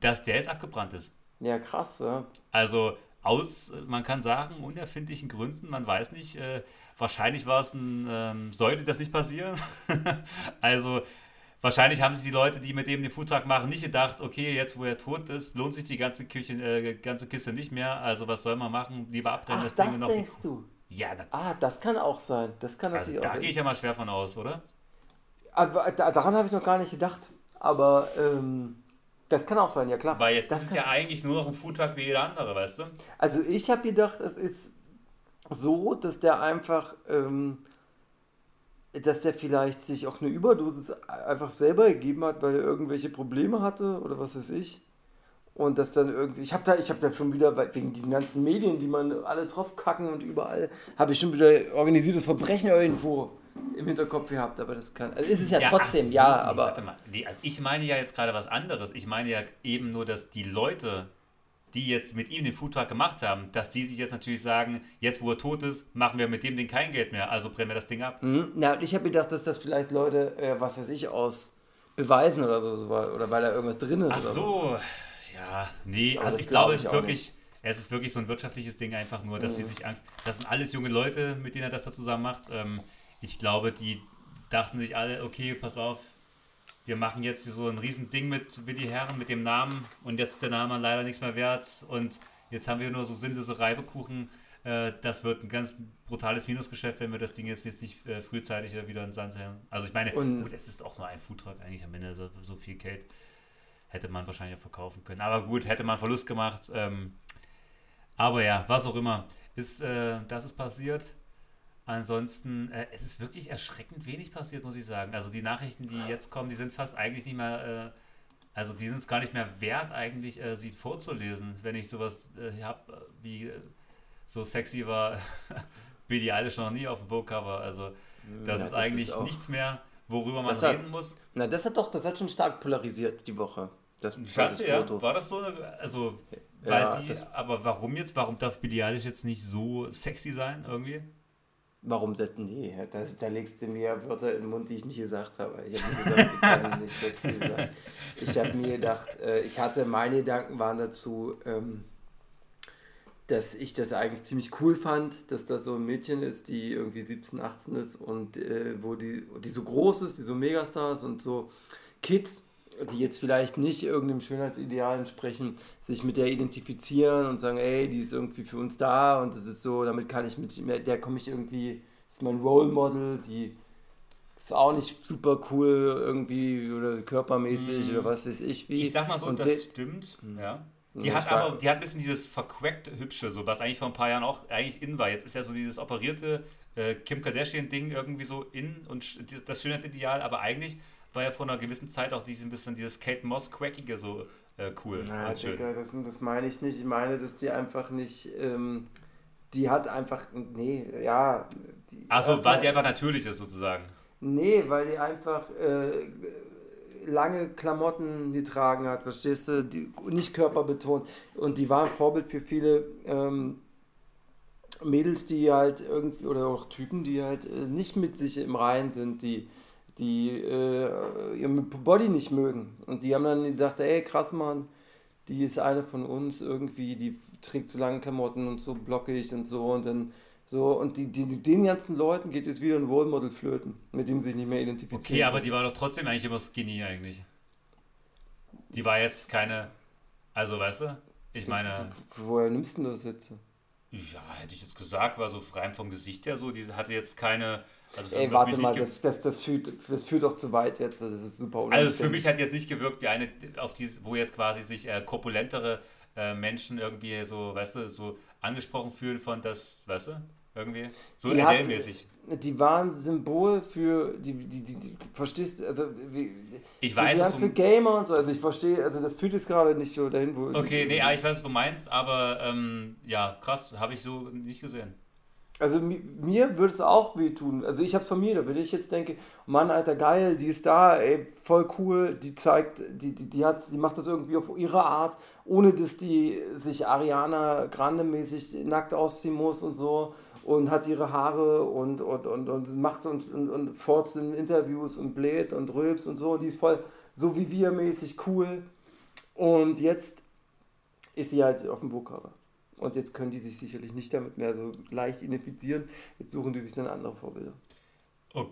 dass der jetzt abgebrannt ist. Ja, krass, ja. Also aus, man kann sagen, unerfindlichen Gründen, man weiß nicht, äh, wahrscheinlich war es ein, ähm, sollte das nicht passieren. also wahrscheinlich haben sich die Leute, die mit dem den Foodtruck machen, nicht gedacht, okay, jetzt wo er tot ist, lohnt sich die ganze, Küche, äh, ganze Kiste nicht mehr. Also was soll man machen? Lieber abbrennen Ach, Ding das noch die- denkst du? Ja, na, Ah, das kann auch sein. Das kann also natürlich da auch gehe ich ja mal schwer von aus, oder? Aber da, daran habe ich noch gar nicht gedacht. Aber ähm, das kann auch sein, ja klar. Weil jetzt das ist es ja eigentlich nur noch ein Foodtruck wie jeder andere, weißt du? Also ich habe gedacht, es ist so, dass der einfach, ähm, dass der vielleicht sich auch eine Überdosis einfach selber gegeben hat, weil er irgendwelche Probleme hatte oder was weiß ich. Und das dann irgendwie, ich habe da, ich habe da schon wieder, wegen diesen ganzen Medien, die man alle draufkacken und überall, habe ich schon wieder organisiertes Verbrechen irgendwo im Hinterkopf gehabt, aber das kann, also ist es ja, ach trotzdem, so, ja, aber Warte mal. Nee, also ich meine ja jetzt gerade was anderes. Ich meine ja eben nur, dass die Leute, die jetzt mit ihm den Foodtruck gemacht haben, dass die sich jetzt natürlich sagen, jetzt wo er tot ist, machen wir mit dem Ding kein Geld mehr, also brennen wir das Ding ab. Hm, Na, und ich habe gedacht, dass das vielleicht Leute, äh, was weiß ich, aus Beweisen oder so, so war, oder weil da irgendwas drin ist. Ach so, ja, nee, Aber also ich glaube, glaub es ist wirklich, es ist wirklich so ein wirtschaftliches Ding einfach nur, dass sie sich Angst, das sind alles junge Leute, mit denen er das da zusammen macht. Ähm, ich glaube, die dachten sich alle, okay, pass auf, wir machen jetzt hier so ein riesen Ding mit Willi Herren, mit dem Namen und jetzt ist der Name leider nichts mehr wert und jetzt haben wir nur so sinnlose Reibekuchen. Äh, das wird ein ganz brutales Minusgeschäft, wenn wir das Ding jetzt, jetzt nicht äh, frühzeitig wieder in den Sand hängen. Also ich meine, Und- gut, es ist auch nur ein Foodtruck eigentlich am Ende, so, so viel Geld hätte man wahrscheinlich auch verkaufen können. Aber gut, hätte man Verlust gemacht. Ähm, aber ja, was auch immer. Ist, äh, das ist passiert. Ansonsten, äh, es ist wirklich erschreckend wenig passiert, muss ich sagen. Also die Nachrichten, die jetzt kommen, die sind fast eigentlich nicht mehr, äh, also die sind es gar nicht mehr wert, eigentlich äh, sie vorzulesen, wenn ich sowas äh, habe, wie äh, so sexy war Billie Eilish noch nie auf dem Vogue-Cover. Also das Ja, ist das eigentlich ist nichts mehr, worüber man hat- reden muss. Na, das hat doch, das hat schon stark polarisiert die Woche. Das, das ja? Foto. War das so? eine- Also, Ja, sie, das- aber warum jetzt? Warum darf Billie Eilish jetzt nicht so sexy sein irgendwie? Warum das? Nee, das, da legst du mir Wörter in den Mund, die ich nicht gesagt habe. Ich habe gesagt. Ich mir gedacht, äh, ich hatte, meine Gedanken waren dazu, ähm, dass ich das eigentlich ziemlich cool fand, dass da so ein Mädchen ist, die irgendwie 17, 18 ist und äh, wo die, die so groß ist, die so Megastars und so Kids, die jetzt vielleicht nicht irgendeinem Schönheitsideal entsprechen, sich mit der identifizieren und sagen, ey, die ist irgendwie für uns da und das ist so, damit kann ich mit, der komme ich irgendwie, ist mein Role Model, die ist auch nicht super cool irgendwie oder körpermäßig oder was weiß ich wie. Mhm. Ich sag mal so, und das stimmt. Ja. Die Ja, hat aber, die hat ein bisschen dieses vercrackt hübsche, so was eigentlich vor ein paar Jahren auch eigentlich in war. Jetzt ist ja so dieses operierte äh, Kim Kardashian-Ding irgendwie so in und das Schönheitsideal, aber eigentlich war ja vor einer gewissen Zeit auch dieses ein bisschen dieses Kate Moss crackige so äh, cool Na, und schön. Digga, das, das meine ich nicht. Ich meine, dass die einfach nicht. Ähm, die hat einfach. Nee, ja. Die Achso, weil sie einfach natürlich ist sozusagen. Nee, weil die einfach äh, lange Klamotten getragen hat, verstehst du? Die, nicht körperbetont. Und die war ein Vorbild für viele ähm, Mädels, die halt irgendwie, oder auch Typen, die halt äh, nicht mit sich im Reinen sind, die, die äh, ihren Body nicht mögen. Und die haben dann gedacht, ey, krass, Mann, die ist eine von uns irgendwie, die trägt so lange Klamotten und so blockig und so und dann so und die, die, den ganzen Leuten geht jetzt wieder ein Role Model flöten, mit dem sie sich nicht mehr identifizieren. Okay, aber die war doch trotzdem eigentlich immer skinny eigentlich. Die war jetzt keine, also weißt du, ich meine, Woher nimmst du denn das jetzt? ja, hätte ich jetzt gesagt, war so frei vom Gesicht her so, die hatte jetzt keine, also Ey, warte mal, das, das, das, führt, das führt doch zu weit jetzt, das ist super Also unanständig. für mich hat jetzt nicht gewirkt wie eine, auf die, wo jetzt quasi sich äh, korpulentere äh, Menschen irgendwie so, weißt du, so angesprochen fühlen von das, weißt du, irgendwie so Adele-mäßig. die waren Symbol für die, die, die, die verstehst also wie, Ich weiß, die ganze du, Gamer und so, also ich verstehe, also das führt jetzt gerade nicht so dahin, wo... okay, nee, ah, ich weiß, was du meinst, aber ähm, ja, krass, habe ich so nicht gesehen. Also mi- mir würde es auch wehtun. Also ich hab's von mir, da wenn ich jetzt denke, Mann, Alter, geil, die ist da, ey, voll cool, die zeigt, die, die, die, hat, die macht das irgendwie auf ihre Art, ohne dass die sich Ariana Grande mäßig nackt ausziehen muss und so und hat ihre Haare und, und, und, und macht und, und, und forzt in Interviews und bläht und rülps und so. Und die ist voll so wie wir mäßig cool. Und jetzt ist sie halt auf dem Burgcover. Und jetzt können die sich sicherlich nicht damit mehr so leicht identifizieren. Jetzt suchen die sich dann andere Vorbilder. Oh,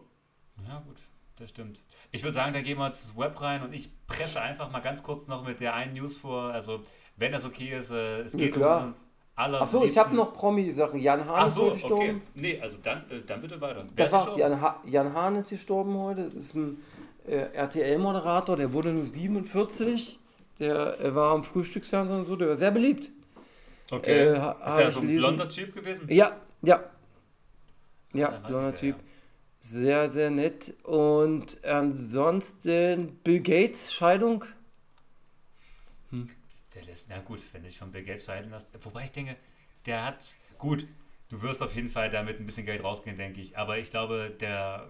ja gut. das stimmt. Ich würde sagen, da gehen wir jetzt ins Web rein und ich presche einfach mal ganz kurz noch mit der einen News vor. Also, wenn das okay ist, äh, es Ja, geht klar. um aller Achso, ich habe noch Promi-Sachen. Jan Hahn Ach ist so, heute gestorben. okay. Nee, also dann, äh, dann bitte weiter. Wer Das ist war's. Jan, ha Jan Hahn ist gestorben heute. Das ist ein äh, RTL-Moderator, der wurde nur 47. Der äh, war am Frühstücksfernsehen und so, der war sehr beliebt. Okay. äh, ist er so ein blonder Typ gewesen? Ja, ja. Ja, Dann weiß blonder Typ. Sehr, sehr nett. Und ansonsten Bill Gates Scheidung. Der lässt, na gut, wenn ich von Bill Gates scheiden lässt. Wobei ich denke, der hat, gut, du wirst auf jeden Fall damit ein bisschen Geld rausgehen, denke ich. Aber ich glaube, der,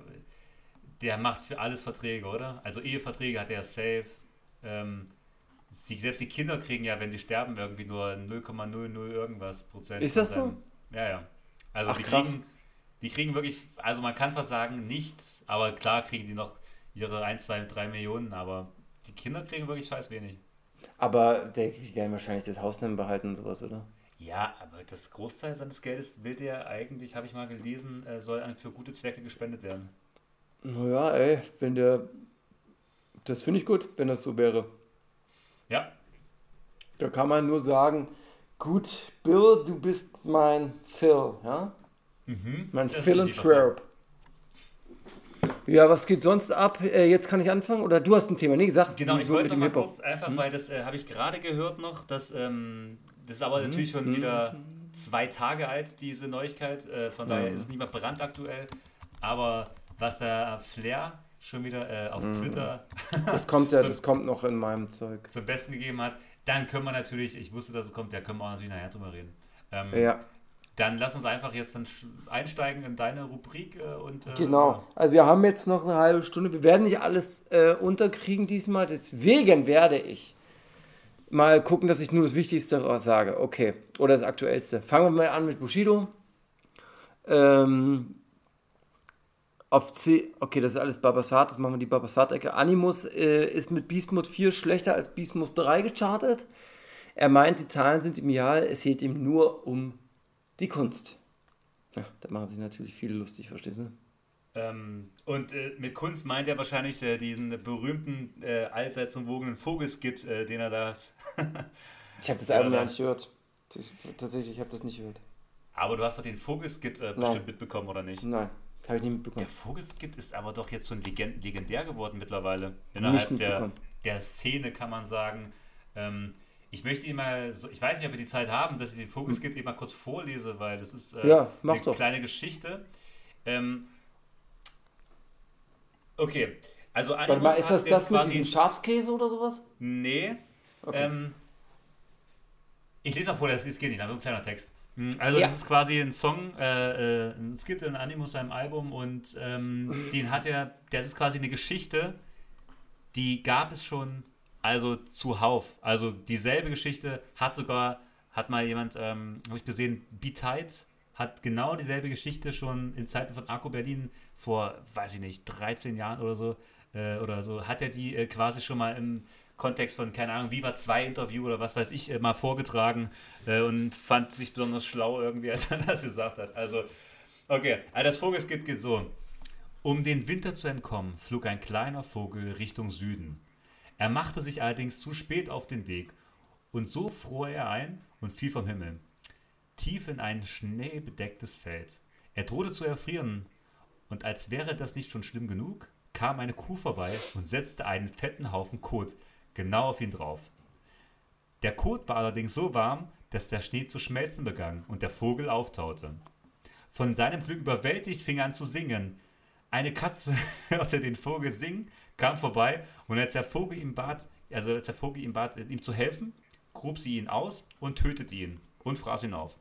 der macht für alles Verträge, oder? Also Eheverträge hat er safe. Ähm, sie, selbst die Kinder kriegen ja, wenn sie sterben, irgendwie nur 0,00 irgendwas Prozent. Ist das so? Ja, ja. Also Ach, die krass. kriegen, die kriegen wirklich, also man kann fast sagen, nichts, aber klar kriegen die noch ihre 1, 2, 3 Millionen, aber die Kinder kriegen wirklich scheiß wenig. Aber der kriegt ja wahrscheinlich das Haus dann behalten und sowas, oder? Ja, aber das Großteil seines Geldes will der eigentlich, habe ich mal gelesen, äh, soll für gute Zwecke gespendet werden. Naja, ey, wenn der. Das finde ich gut, wenn das so wäre. Ja, Da kann man nur sagen, gut, Bill, du bist mein Phil, ja? mhm. Mein Das Phil ist und nicht was sagen. Trap. Ja, was geht sonst ab? Äh, jetzt kann ich anfangen? Oder du hast ein Thema? Nee, sag Genau, ich wollte mal kurz, einfach Hm? weil das äh, habe ich gerade gehört noch, dass ähm, das ist aber natürlich hm. schon wieder zwei Tage alt, diese Neuigkeit. Äh, von daher Mhm. ist es nicht mehr brandaktuell. Aber was der Flair schon wieder äh, auf Mhm. Twitter Das kommt ja, das kommt noch in meinem Zeug. zum Besten gegeben hat, dann können wir natürlich, ich wusste, dass es kommt, da können wir auch natürlich nachher drüber reden. Ähm, Ja, Dann lass uns einfach jetzt dann einsteigen in deine Rubrik äh, und äh, genau. Also wir haben jetzt noch eine halbe Stunde. Wir werden nicht alles äh, unterkriegen diesmal. Deswegen werde ich mal gucken, dass ich nur das Wichtigste sage. Okay. Oder das Aktuellste. Fangen wir mal an mit Bushido. Ähm, auf C, okay, das ist alles Babasat, das machen wir die Babasat-Ecke. Animus äh, ist mit Beast Mode 4 schlechter als Beast Mode 3 gechartet. Er meint, die Zahlen sind ideal, es geht ihm nur um die Kunst. Ja, da machen sich natürlich viele lustig, verstehst du? Ähm, und äh, mit Kunst meint er wahrscheinlich äh, diesen berühmten, äh, allseits umwogenen Vogelskit, äh, den er da. Ich habe das Album gar nicht gehört. Ich, tatsächlich, ich habe das nicht gehört. Aber du hast doch den Vogelskit äh, bestimmt mitbekommen, oder nicht? Nein, habe ich nicht Der mitbekommen. Vogelskit ist aber doch jetzt schon legend legendär geworden mittlerweile. Innerhalb der, der Szene kann man sagen. Ähm, ich möchte ihn mal, so, ich weiß nicht, ob wir die Zeit haben, dass ich den Vogelskit eben mal kurz vorlese, weil das ist äh, Ja, eine doch. kleine Geschichte. Ähm, okay, also Warte Animus mal, ist das das mit diesem Schafskäse oder sowas? Nee. Okay. Ähm, ich lese mal vor, das, das geht nicht, aber ein kleiner Text. Hm, Also Ja. das ist quasi ein Song, äh, äh, ein Skit in Animus seinem Album und ähm, den hat er, das ist quasi eine Geschichte, die gab es schon also zuhauf. Also dieselbe Geschichte hat sogar, hat mal jemand, ähm, habe ich gesehen, B-Tides hat genau dieselbe Geschichte schon in Zeiten von Arco Berlin vor, weiß ich nicht, 13 Jahren oder so, äh, oder so, hat er die äh, quasi schon mal im Kontext von, keine Ahnung, Viva 2 Interview oder was weiß ich, äh, mal vorgetragen äh, und fand sich besonders schlau irgendwie, als er das gesagt hat. Also, okay, also das Vogelskit geht so. Um den Winter zu entkommen, flog ein kleiner Vogel Richtung Süden. Er machte sich allerdings zu spät auf den Weg und so fror er ein und fiel vom Himmel. Tief in ein schneebedecktes Feld. Er drohte zu erfrieren und als wäre das nicht schon schlimm genug, kam eine Kuh vorbei und setzte einen fetten Haufen Kot genau auf ihn drauf. Der Kot war allerdings so warm, dass der Schnee zu schmelzen begann und der Vogel auftaute. Von seinem Glück überwältigt fing er an zu singen. Eine Katze hörte den Vogel singen, kam vorbei und als der Vogel ihm bat, also als der Vogel ihm bat, ihm zu helfen, grub sie ihn aus und tötete ihn und fraß ihn auf.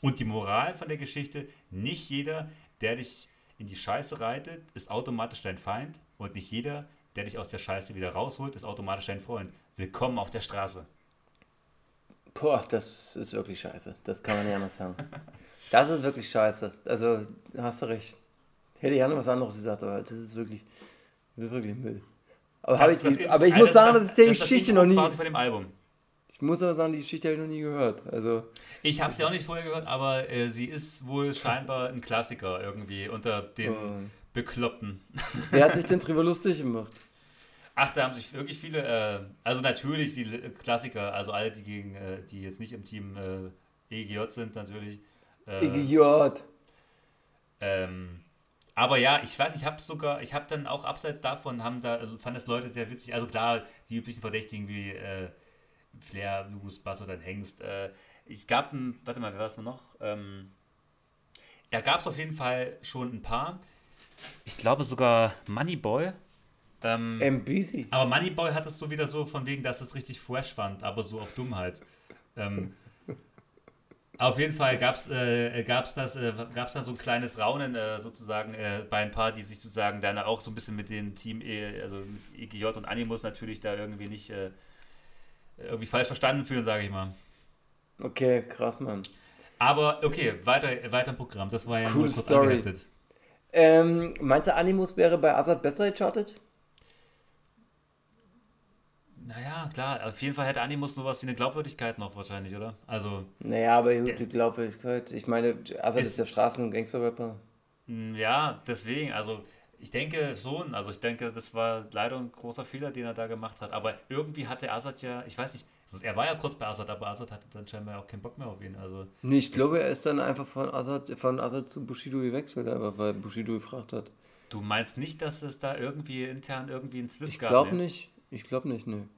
Und die Moral von der Geschichte, nicht jeder, der dich in die Scheiße reitet, ist automatisch dein Feind und nicht jeder, der dich aus der Scheiße wieder rausholt, ist automatisch dein Freund. Willkommen auf der Straße. Boah, das ist wirklich scheiße. Das kann man nicht anders sagen. Das ist wirklich scheiße. Also, hast du recht. Hätte ich gerne was anderes gesagt, aber das ist wirklich, das ist wirklich Müll. Aber, hab ich, Das- das die, aber ich also muss sagen, die das ist das Geschichte noch nie. quasi von dem Album. Ich muss aber sagen, die Geschichte habe ich noch nie gehört. Also, Ich habe sie auch nicht vorher gehört, aber äh, sie ist wohl scheinbar ein Klassiker irgendwie unter den ähm, Bekloppten. Wer hat sich denn drüber lustig gemacht? Ach, da haben sich wirklich viele, äh, also natürlich die Klassiker, also alle, die gegen, äh, die jetzt nicht im Team äh, EGJ sind, natürlich. Äh, Idiot. Ähm, aber ja, ich weiß, ich habe sogar, ich habe dann auch abseits davon, haben da, also fand das Leute sehr witzig. Also klar, die üblichen Verdächtigen wie äh, Flair, Lugus, Bass oder Hengst. Äh, es gab ein, warte mal, wer war es noch? Ähm, da gab es auf jeden Fall schon ein paar. Ich glaube sogar Moneyboy. Ähm, MBC. aber Moneyboy hat es so wieder so von wegen, dass es richtig fresh fand, aber so auf Dummheit. Ähm, auf jeden Fall gab es äh, gab's das, äh, gab's da so ein kleines Raunen äh, sozusagen äh, bei ein paar, die sich sozusagen dann auch so ein bisschen mit dem Team, e, also mit EGJ und Animus natürlich da irgendwie nicht äh, irgendwie falsch verstanden fühlen, sage ich mal. Okay, krass, Mann. Aber okay, weiter, weiter im Programm. Das war ja Cool nur kurz Story. angeheftet. Ähm, meinst du, Animus wäre bei Azad besser gechartet? Naja, klar, auf jeden Fall hätte Animus sowas wie eine Glaubwürdigkeit noch wahrscheinlich, oder? Also, Naja, aber die Glaubwürdigkeit. Ich meine, Azad Ist- ist der Straßen- und Gangster-Rapper. mh, ja, deswegen, also ich denke schon, also ich denke, das war leider ein großer Fehler, den er da gemacht hat. Aber irgendwie hatte Azad ja, ich weiß nicht, er war ja kurz bei Azad, aber Azad hatte dann scheinbar auch keinen Bock mehr auf ihn. Also, Nee, ich glaube, er ist dann einfach von Azad, von Azad zu Bushido gewechselt, aber weil Bushido gefragt hat. du meinst nicht, dass es da irgendwie intern irgendwie einen Zwist Ich gab? glaube ne? nicht. Ich glaube nicht, ne.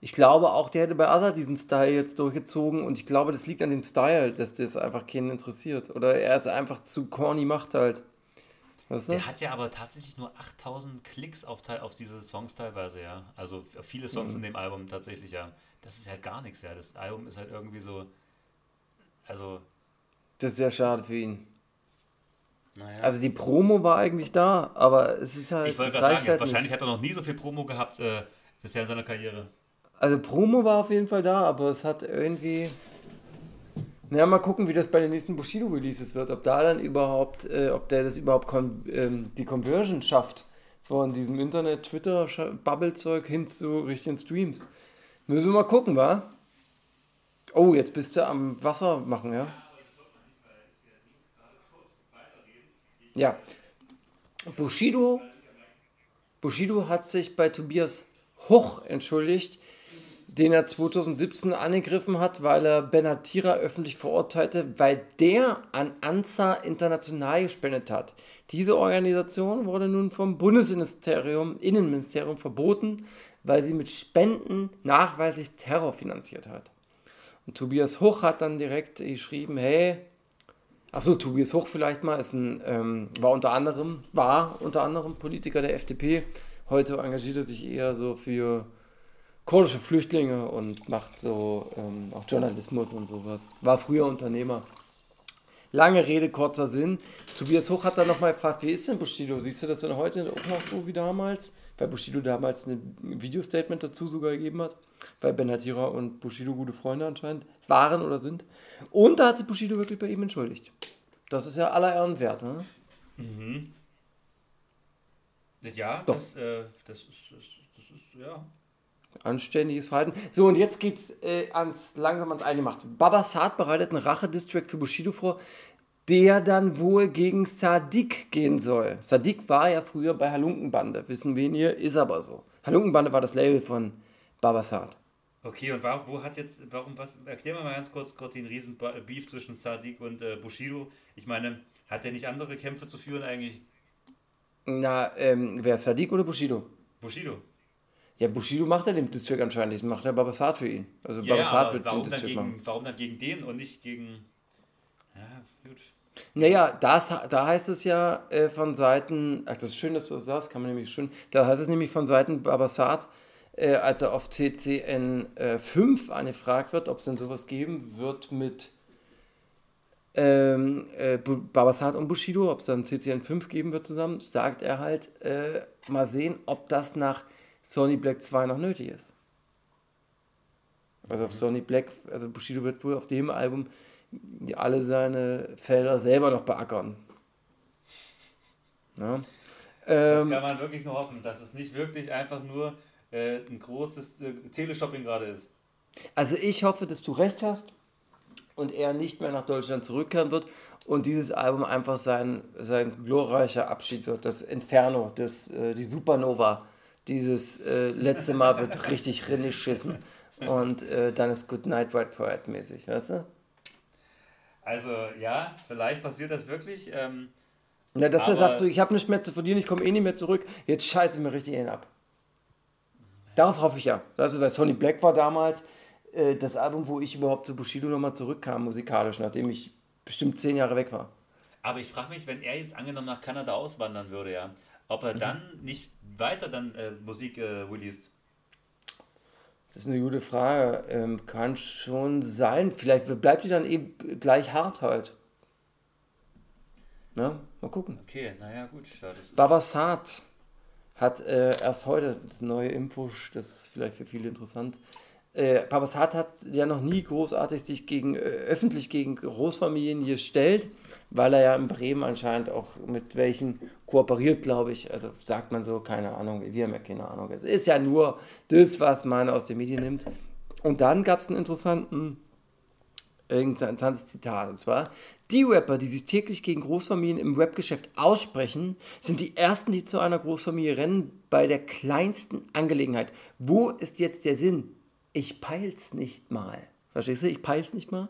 Ich glaube auch, der hätte bei Azad diesen Style jetzt durchgezogen und ich glaube, das liegt an dem Style, dass das einfach keinen interessiert. Oder er ist einfach zu corny macht halt. Weißt du? Der hat ja aber tatsächlich nur 8000 Klicks auf, auf diese Songs teilweise, ja. Also viele Songs Mhm. in dem Album tatsächlich, ja. Das ist halt gar nichts, ja. Das Album ist halt irgendwie so. Also, Das ist sehr schade für ihn. naja. Also die Promo war eigentlich da, aber es ist halt. ich wollte gerade sagen, halt wahrscheinlich nicht. hat er noch nie so viel Promo gehabt äh, bisher in seiner Karriere. Also Promo war auf jeden Fall da, aber es hat irgendwie. Naja, mal gucken, wie das bei den nächsten Bushido-Releases wird. Ob da dann überhaupt, äh, ob der das überhaupt kon ähm, die Conversion schafft von diesem Internet-Twitter-Bubble-Zeug hin zu richtigen Streams. Müssen wir mal gucken, wa? Oh, jetzt bist du am Wasser machen, ja? Ja. Bushido, Bushido hat sich bei Tobias Hoch entschuldigt, den er 2017 angegriffen hat, weil er Benatira öffentlich verurteilte, weil der an ANSA International gespendet hat. Diese Organisation wurde nun vom Bundesministerium, Innenministerium verboten, weil sie mit Spenden nachweislich Terror finanziert hat. Und Tobias Hoch hat dann direkt geschrieben, hey, Achso, Tobias Hoch vielleicht mal, ist ein, ähm, war unter anderem, war unter anderem Politiker der FDP. Heute engagiert er sich eher so für kurdische Flüchtlinge und macht so ähm, auch Journalismus und sowas. War früher Unternehmer. Lange Rede, kurzer Sinn. Tobias Hoch hat dann nochmal gefragt, wie ist denn Bushido? Siehst du das denn heute auch noch so wie damals? Weil Bushido damals ein Video-Statement dazu sogar gegeben hat. Weil Benatira und Bushido gute Freunde anscheinend waren oder sind. Und da hat sich Bushido wirklich bei ihm entschuldigt. Das ist ja aller Ehren wert. Ne? Ja, Doch. das, äh, das, ist, das, das ist, ja. Anständiges Verhalten. So, und jetzt geht's äh, ans, langsam ans Eingemachte. Baba Saad bereitet einen Rache-Distrack für Bushido vor, der dann wohl gegen Sadiq gehen soll. Sadiq war ja früher bei Halunkenbande, wissen wir hier, ist aber so. Halunkenbande war das Label von Baba Saad. Okay, und wa- wo hat jetzt, warum, was, erklär mir mal ganz kurz, kurz den riesen Beef zwischen Sadiq und äh, Bushido. Ich meine, hat er nicht andere Kämpfe zu führen eigentlich? Na, ähm, wer Sadiq oder Bushido? Bushido. Ja, Bushido macht ja den Distrack anscheinend nicht, macht ja Baba Saad für ihn. Also Ja, Baba ja Saad aber wird den dann, Distrack machen. gegen, warum dann gegen den und nicht gegen. Ja, gut. Naja, das, da heißt es ja äh, von Seiten, ach, das ist schön, dass du das sagst, kann man nämlich schön, da heißt es nämlich von Seiten Babasat, äh, als er auf CCN äh, 5 angefragt wird, ob es denn sowas geben wird mit ähm, äh, Babasat und Bushido, ob es dann CCN 5 geben wird zusammen, sagt er halt, äh, mal sehen, ob das nach Sony Black 2 noch nötig ist. Also auf Sony Black, also Bushido wird wohl auf dem Album alle seine Felder selber noch beackern. Ja. Das Ähm, kann man wirklich nur hoffen, dass es nicht wirklich einfach nur äh, ein großes äh, Teleshopping gerade ist. also ich hoffe, dass du recht hast und er nicht mehr nach Deutschland zurückkehren wird und dieses Album einfach sein, sein glorreicher Abschied wird. Das Inferno, das, äh, die Supernova, dieses äh, letzte Mal wird richtig rinnig schissen und äh, dann ist Good Night White Poet mäßig, weißt du? Also, ja, vielleicht passiert das wirklich. Ähm, Ja, dass er sagt so, ich habe nichts mehr zu verlieren, ich komme eh nicht mehr zurück, jetzt scheiße mir richtig einen ab. Darauf hoffe ich ja. Also, weil Sonny Black war damals äh, das Album, wo ich überhaupt zu Bushido nochmal zurückkam, musikalisch, nachdem ich bestimmt zehn Jahre weg war. aber ich frage mich, wenn er jetzt angenommen nach Kanada auswandern würde, ja, ob Mhm. er dann nicht weiter dann äh, Musik äh, released. Das ist eine gute Frage. Ähm, kann schon sein. Vielleicht bleibt die dann eben gleich hart halt. Na, mal gucken. Okay, naja, gut. Ja, Babasat hat äh, erst heute das neue Info, das ist vielleicht für viele interessant. Äh, Babasat hat ja noch nie großartig sich gegen, äh, öffentlich gegen Großfamilien gestellt, weil er ja in Bremen anscheinend auch mit welchen kooperiert, glaube ich. Also sagt man so, keine Ahnung, wir haben ja keine Ahnung. Es ist ja nur das, was man aus den Medien nimmt. Und dann gab es einen interessanten irgendein interessantes Zitat. Und zwar, die Rapper, die sich täglich gegen Großfamilien im Rapgeschäft aussprechen, sind die ersten, die zu einer Großfamilie rennen bei der kleinsten Angelegenheit. Wo ist jetzt der Sinn? Ich peil's nicht mal. Verstehst du? Ich peil's nicht mal.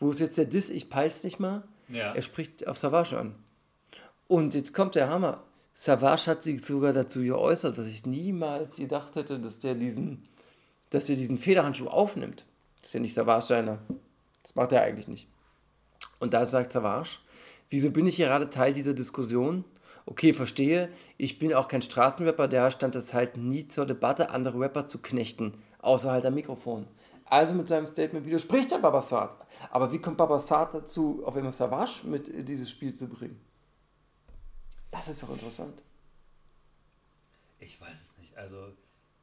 Wo ist jetzt der Diss? Ich peil's nicht mal. Ja. Er spricht auf Savage an. Und jetzt kommt der Hammer. Savage hat sich sogar dazu geäußert, was ich niemals gedacht hätte, dass der diesen, dass der diesen Federhandschuh aufnimmt. Das ist ja nicht Savage seiner. Das macht er eigentlich nicht. Und da sagt Savage, wieso bin ich gerade Teil dieser Diskussion? Okay, verstehe, ich bin auch kein Straßenrapper, daher stand es halt nie zur Debatte, andere Rapper zu knechten, außer halt am Mikrofon. Also mit seinem Statement widerspricht er Babasat. Aber wie kommt Babasat dazu, auf einmal Savage mit in dieses Spiel zu bringen? Das ist doch interessant. Ich weiß es nicht. Also,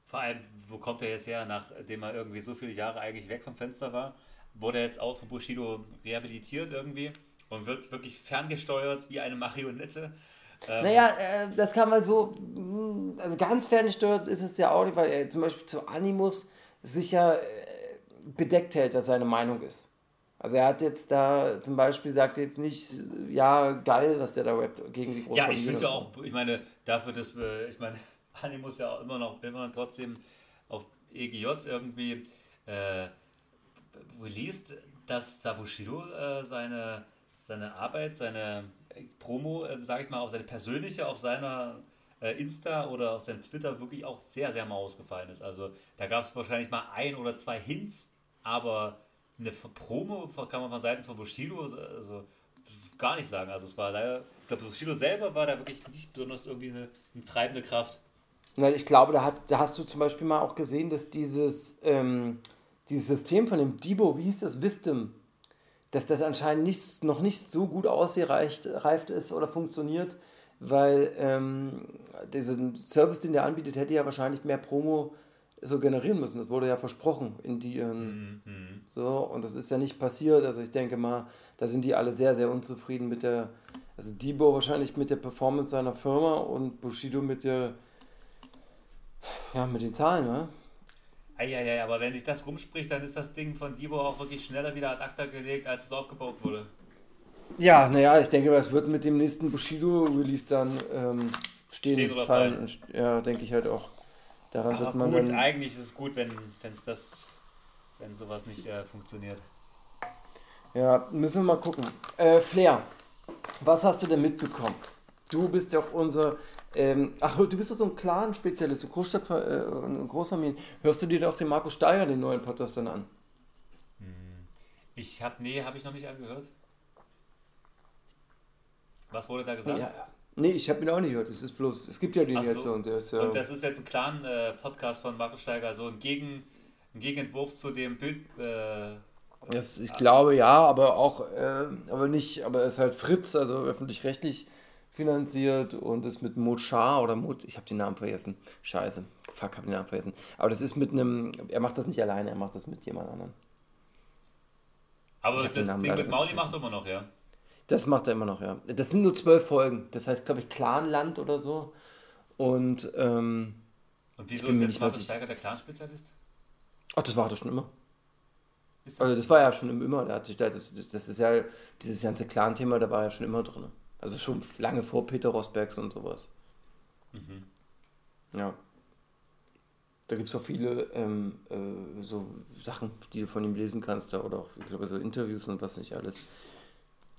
vor allem, wo kommt er jetzt her, nachdem er irgendwie so viele Jahre eigentlich weg vom Fenster war? Wurde er jetzt auch von Bushido rehabilitiert irgendwie und wird wirklich ferngesteuert wie eine Marionette? Ähm, Naja, äh, das kann man so, mh, also ganz ferngesteuert ist es ja auch nicht, weil er zum Beispiel zu Animus sich ja äh, bedeckt hält, was seine Meinung ist. Also er hat jetzt da zum Beispiel sagt jetzt nicht, ja, geil, dass der da rappt gegen die Ja, Großfamilie. ich finde ja auch, ich meine, dafür, dass wir, ich meine, Animus ja auch immer noch, immer noch trotzdem auf EGJ irgendwie äh, released, dass da Bushido äh, seine, seine Arbeit, seine Promo, äh, sage ich mal, auf seine persönliche, auf seiner äh, Insta oder auf seinem Twitter wirklich auch sehr, sehr mal ausgefallen ist. Also da gab es wahrscheinlich mal ein oder zwei Hints, aber eine Promo kann man von Seiten von Bushido also gar nicht sagen. Also es war leider, ich glaube, Bushido selber war da wirklich nicht besonders irgendwie eine, eine treibende Kraft. Ich glaube, da, hat, da hast du zum Beispiel mal auch gesehen, dass dieses, ähm, dieses System von dem Debo, wie hieß das, Wisdom, dass das anscheinend nicht, noch nicht so gut ausgereift reift ist oder funktioniert, weil ähm, diesen Service, den der anbietet, hätte ja wahrscheinlich mehr Promo so generieren müssen. Das wurde ja versprochen in die ähm, so und das ist ja nicht passiert. Also ich denke mal, da sind die alle sehr, sehr unzufrieden mit der, also Debo wahrscheinlich mit der Performance seiner Firma und Bushido mit der ja, mit den Zahlen, ne? Eieiei, aber wenn sich das rumspricht, dann ist das Ding von Divo auch wirklich schneller wieder ad acta gelegt, als es aufgebaut wurde. Ja, naja, ich denke, es wird mit dem nächsten Bushido-Release dann ähm, stehen, Stehen oder fallen. fallen. Und, ja, denke ich halt auch. Daran Aber wird man gut, dann. eigentlich ist es gut, wenn es das, wenn sowas nicht äh, funktioniert. Ja, müssen wir mal gucken. Äh, Flair, was hast du denn mitbekommen? Du bist ja auch unser. Ähm, ach, du bist doch so ein Clan-Spezialist, ein Großstadt, äh, ein Großfamilien. Hörst du dir doch den Marco Steiger, den neuen Podcast, dann an? Ich habe, nee, habe ich noch nicht angehört. Was wurde da gesagt? Ja. Nee, ich habe ihn auch nicht gehört. Es ist bloß, es gibt ja den Ach jetzt so. und der ist ja. Und das ist jetzt ein Clan-Podcast von Markus Steiger, so ein, Gegen, ein Gegenentwurf zu dem Bild. Äh, Das, ich glaube ja, aber auch, äh, aber nicht, aber es ist halt Fritz, also öffentlich-rechtlich finanziert und ist mit Mochar oder Mot, ich habe den Namen vergessen. Scheiße, fuck, habe den Namen vergessen. Aber das ist mit einem, er macht das nicht alleine, er macht das mit jemand anderem. Aber das Ding mit Mauli macht er immer noch, ja. Das macht er immer noch, ja. Das sind nur zwölf Folgen. Das heißt, glaube ich, Clanland oder so. Und, ähm, Und wieso ist jetzt nicht Markus Steiger der Clan-Spezialist? ach, das war das schon immer. Das Also das war ja schon immer, da hat sich da, das, das, das ist ja, dieses ganze Clan-Thema, da war ja schon immer drin. Also schon lange vor Peter Rosbergs und sowas. Mhm. Ja. Da gibt es auch viele ähm, äh, so Sachen, die du von ihm lesen kannst, da, oder auch, ich glaube, so Interviews und was nicht alles.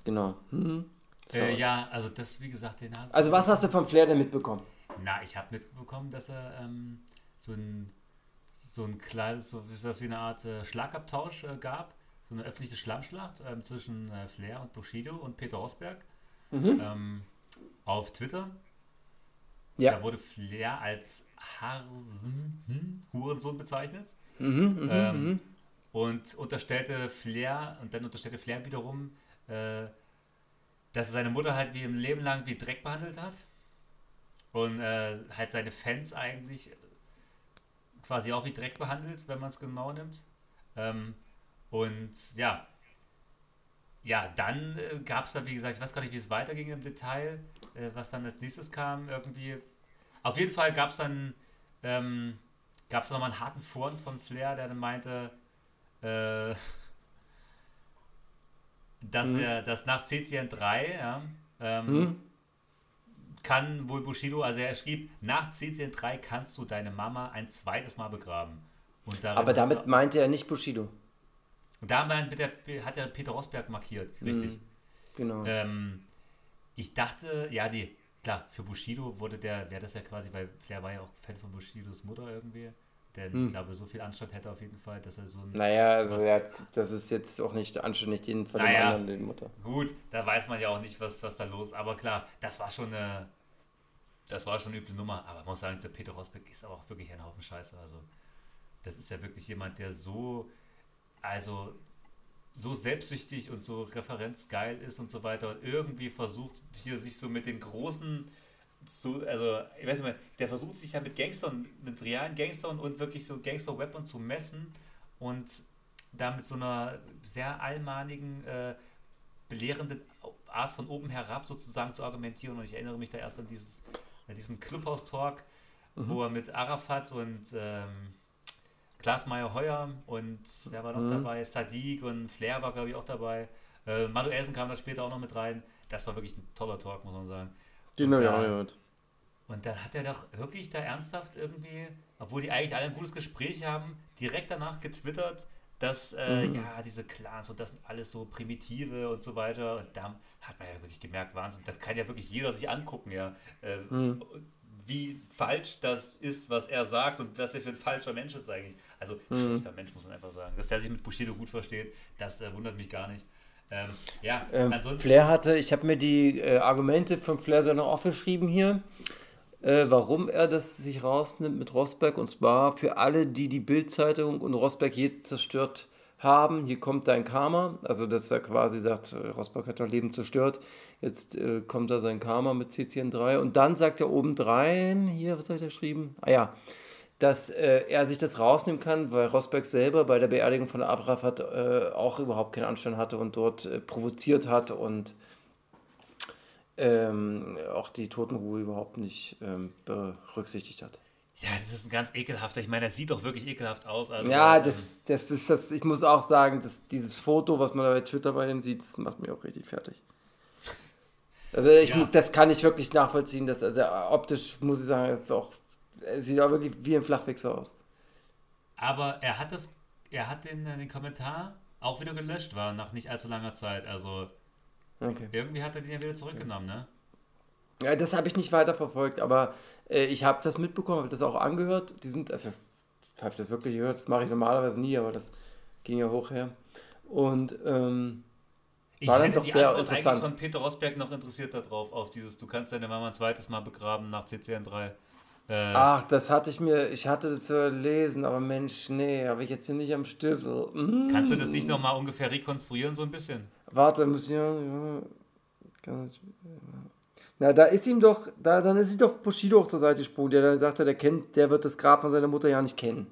Genau. Mhm. So. Äh, ja, also das, wie gesagt, den hast Also was hast du vom Flair denn mitbekommen? Na, ich habe mitbekommen, dass er ähm, so ein so ein kleines, so wie das wie eine Art äh, Schlagabtausch äh, gab, so eine öffentliche Schlammschlacht ähm, zwischen äh, Flair und Bushido und Peter Rosberg Mhm. ähm, auf Twitter. Ja. Da wurde Flair als Harsen Hurensohn bezeichnet. Mhm, mhm, Ähm, mhm. und unterstellte Flair, und dann unterstellte Flair wiederum, äh, dass er seine Mutter halt wie im Leben lang wie Dreck behandelt hat. Und äh, halt seine Fans eigentlich quasi auch wie Dreck behandelt, wenn man es genau nimmt. Ähm, und ja, ja, dann äh, gab es da, wie gesagt, ich weiß gar nicht, wie es weiterging im Detail, äh, was dann als nächstes kam, irgendwie. Auf jeden Fall gab es dann, ähm, gab es nochmal einen harten Vorn von Flair, der dann meinte, äh, dass Mhm. er, dass nach CCN 3, ja, ähm, Mhm. kann wohl Bushido, also er schrieb, nach CCN 3 kannst du deine Mama ein zweites Mal begraben. Aber damit meinte er nicht Bushido. Und da der, hat er Peter Rosberg markiert, richtig. Genau. Ähm, ich dachte, ja, die, klar, für Bushido wurde der, wäre das ja quasi, weil Flair war ja auch Fan von Bushidos Mutter irgendwie. Der, Hm. ich glaube, so viel Anstand hätte auf jeden Fall, dass er so ein. Naja, also ja, das ist jetzt auch nicht anständig, den von Naja. anderen, den Mutter. Gut, da weiß man ja auch nicht, was, was da los Aber klar, das war schon eine. Das war schon eine üble Nummer. Aber man muss sagen, dieser Peter Rosberg ist aber auch wirklich ein Haufen Scheiße. Also, das ist ja wirklich jemand, der so. Also. So selbstsüchtig und so referenzgeil ist und so weiter und irgendwie versucht, hier sich so mit den großen. Zu, also, ich weiß nicht mehr, der versucht sich ja mit Gangstern, mit realen Gangstern und wirklich so Gangster-Weapon zu messen und da mit so einer sehr allmahnigen, äh, belehrenden Art von oben herab sozusagen zu argumentieren. Und ich erinnere mich da erst an, dieses, an diesen Clubhouse-Talk, wo er mit Arafat und ähm, Klaas Meyer Heuer und wer war noch dabei? Sadiq und Flair war, glaube ich, auch dabei. Äh, Manuelsen kam da später auch noch mit rein. Das war wirklich ein toller Talk, muss man sagen. Den Und habe ich auch gehört. und dann hat er doch wirklich da ernsthaft irgendwie, obwohl die eigentlich alle ein gutes Gespräch haben, direkt danach getwittert, dass äh, Mhm. ja diese Clans und das sind alles so primitive und so weiter. Und da hat man ja wirklich gemerkt, Wahnsinn, das kann ja wirklich jeder sich angucken, ja. Äh, Mhm. Wie falsch das ist, was er sagt und was er für ein falscher Mensch ist eigentlich. Also Mhm. schlechter Mensch, muss man einfach sagen. Dass der sich mit Bushido gut versteht, das äh, wundert mich gar nicht. Ähm, ja, Ähm, ansonsten. Flair hatte, ich habe mir die äh, Argumente von Flair so noch aufgeschrieben hier, äh, warum er das sich rausnimmt mit Rosberg. Und zwar für alle, die die Bildzeitung und Rosberg je zerstört haben. Hier kommt dein Karma. Also, dass er quasi sagt, äh, Rosberg hat dein Leben zerstört. Jetzt äh, kommt da sein Karma mit CCN3. Und dann sagt er obendrein, hier, was habe ich da geschrieben? Ah ja, dass äh, er sich das rausnehmen kann, weil Rosberg selber bei der Beerdigung von Abrafat äh, auch überhaupt keinen Anstand hatte und dort äh, provoziert hat und ähm, auch die Totenruhe überhaupt nicht ähm, berücksichtigt hat. Ja, das ist ein ganz ekelhafter. Ich meine, er sieht doch wirklich ekelhaft aus. Also, Ja, ähm, das, das ist das, ich muss auch sagen, dass dieses Foto, was man da bei Twitter bei dem sieht, das macht mich auch richtig fertig. Also ich, Ja. das kann ich wirklich nachvollziehen, dass, also optisch muss ich sagen, ist auch, es sieht auch wirklich wie ein Flachwichser aus. Aber er hat das, er hat den, den Kommentar auch wieder gelöscht, war nach nicht allzu langer Zeit. Also Okay. irgendwie hat er den ja wieder zurückgenommen, ne? Ja, das habe ich nicht weiter verfolgt, aber äh, ich habe das mitbekommen, habe das auch angehört. Die sind, also habe ich das wirklich gehört, das mache ich normalerweise nie, aber das ging ja hoch her. Und ähm, Ich War dann doch die sehr Antwort interessant. eigentlich von Peter Rosberg noch interessiert darauf, auf dieses, du kannst deine Mama ein zweites Mal begraben nach CCN3. Äh, ach, das hatte ich mir, ich hatte das zu lesen, aber Mensch, nee, habe ich jetzt hier nicht am Schlüssel. Mm, kannst du das nicht nochmal ungefähr rekonstruieren, so ein bisschen? Warte, muss ich ja, ich, na, da ist ihm doch, da, dann ist ihm doch Bushido auch zur Seite gesprungen, der dann sagte, der kennt, der wird das Grab von seiner Mutter ja nicht kennen.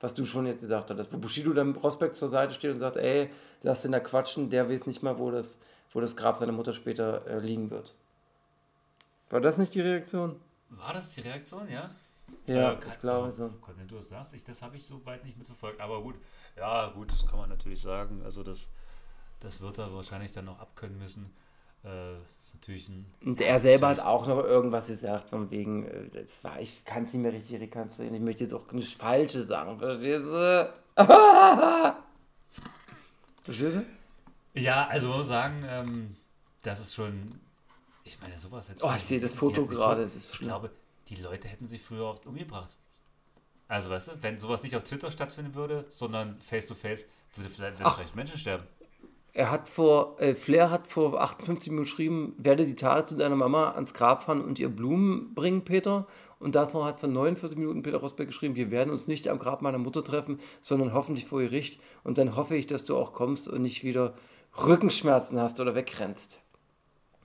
Was du schon jetzt gesagt hast, wo Bushido dann Prospekt zur Seite steht und sagt, ey, lass den da quatschen, der weiß nicht mal, wo das, wo das Grab seiner Mutter später äh, liegen wird. War das nicht die Reaktion? War das die Reaktion, ja? Ja, Äh, kann- ich glaube also, so. Wenn du das sagst, ich, das habe ich so weit nicht mitverfolgt. Aber gut, ja, gut, das kann man natürlich sagen. Also das, das wird er wahrscheinlich dann noch abkönnen müssen. Äh, ist natürlich ein. Und er selber hat auch noch irgendwas gesagt, von wegen, äh, das war, ich kann es nicht mehr richtig rekonstruieren. Ich möchte jetzt auch nichts Falsches sagen, verstehst du? verstehst du? Ja, also man muss sagen, ähm, das ist schon. Ich meine, sowas jetzt. Oh, ich sehe das Foto gerade, es ist Ich glaube, die Leute hätten sich früher oft umgebracht. Also, weißt du, wenn sowas nicht auf Twitter stattfinden würde, sondern face to face, würde vielleicht, Ach. vielleicht Menschen sterben. Er hat vor, äh, Flair hat vor 58 Minuten geschrieben, werde die Tage zu deiner Mama ans Grab fahren und ihr Blumen bringen, Peter. Und davor hat vor 49 Minuten Peter Rosberg geschrieben, wir werden uns nicht am Grab meiner Mutter treffen, sondern hoffentlich vor Gericht. Und dann hoffe ich, dass du auch kommst und nicht wieder Rückenschmerzen hast oder wegrennst.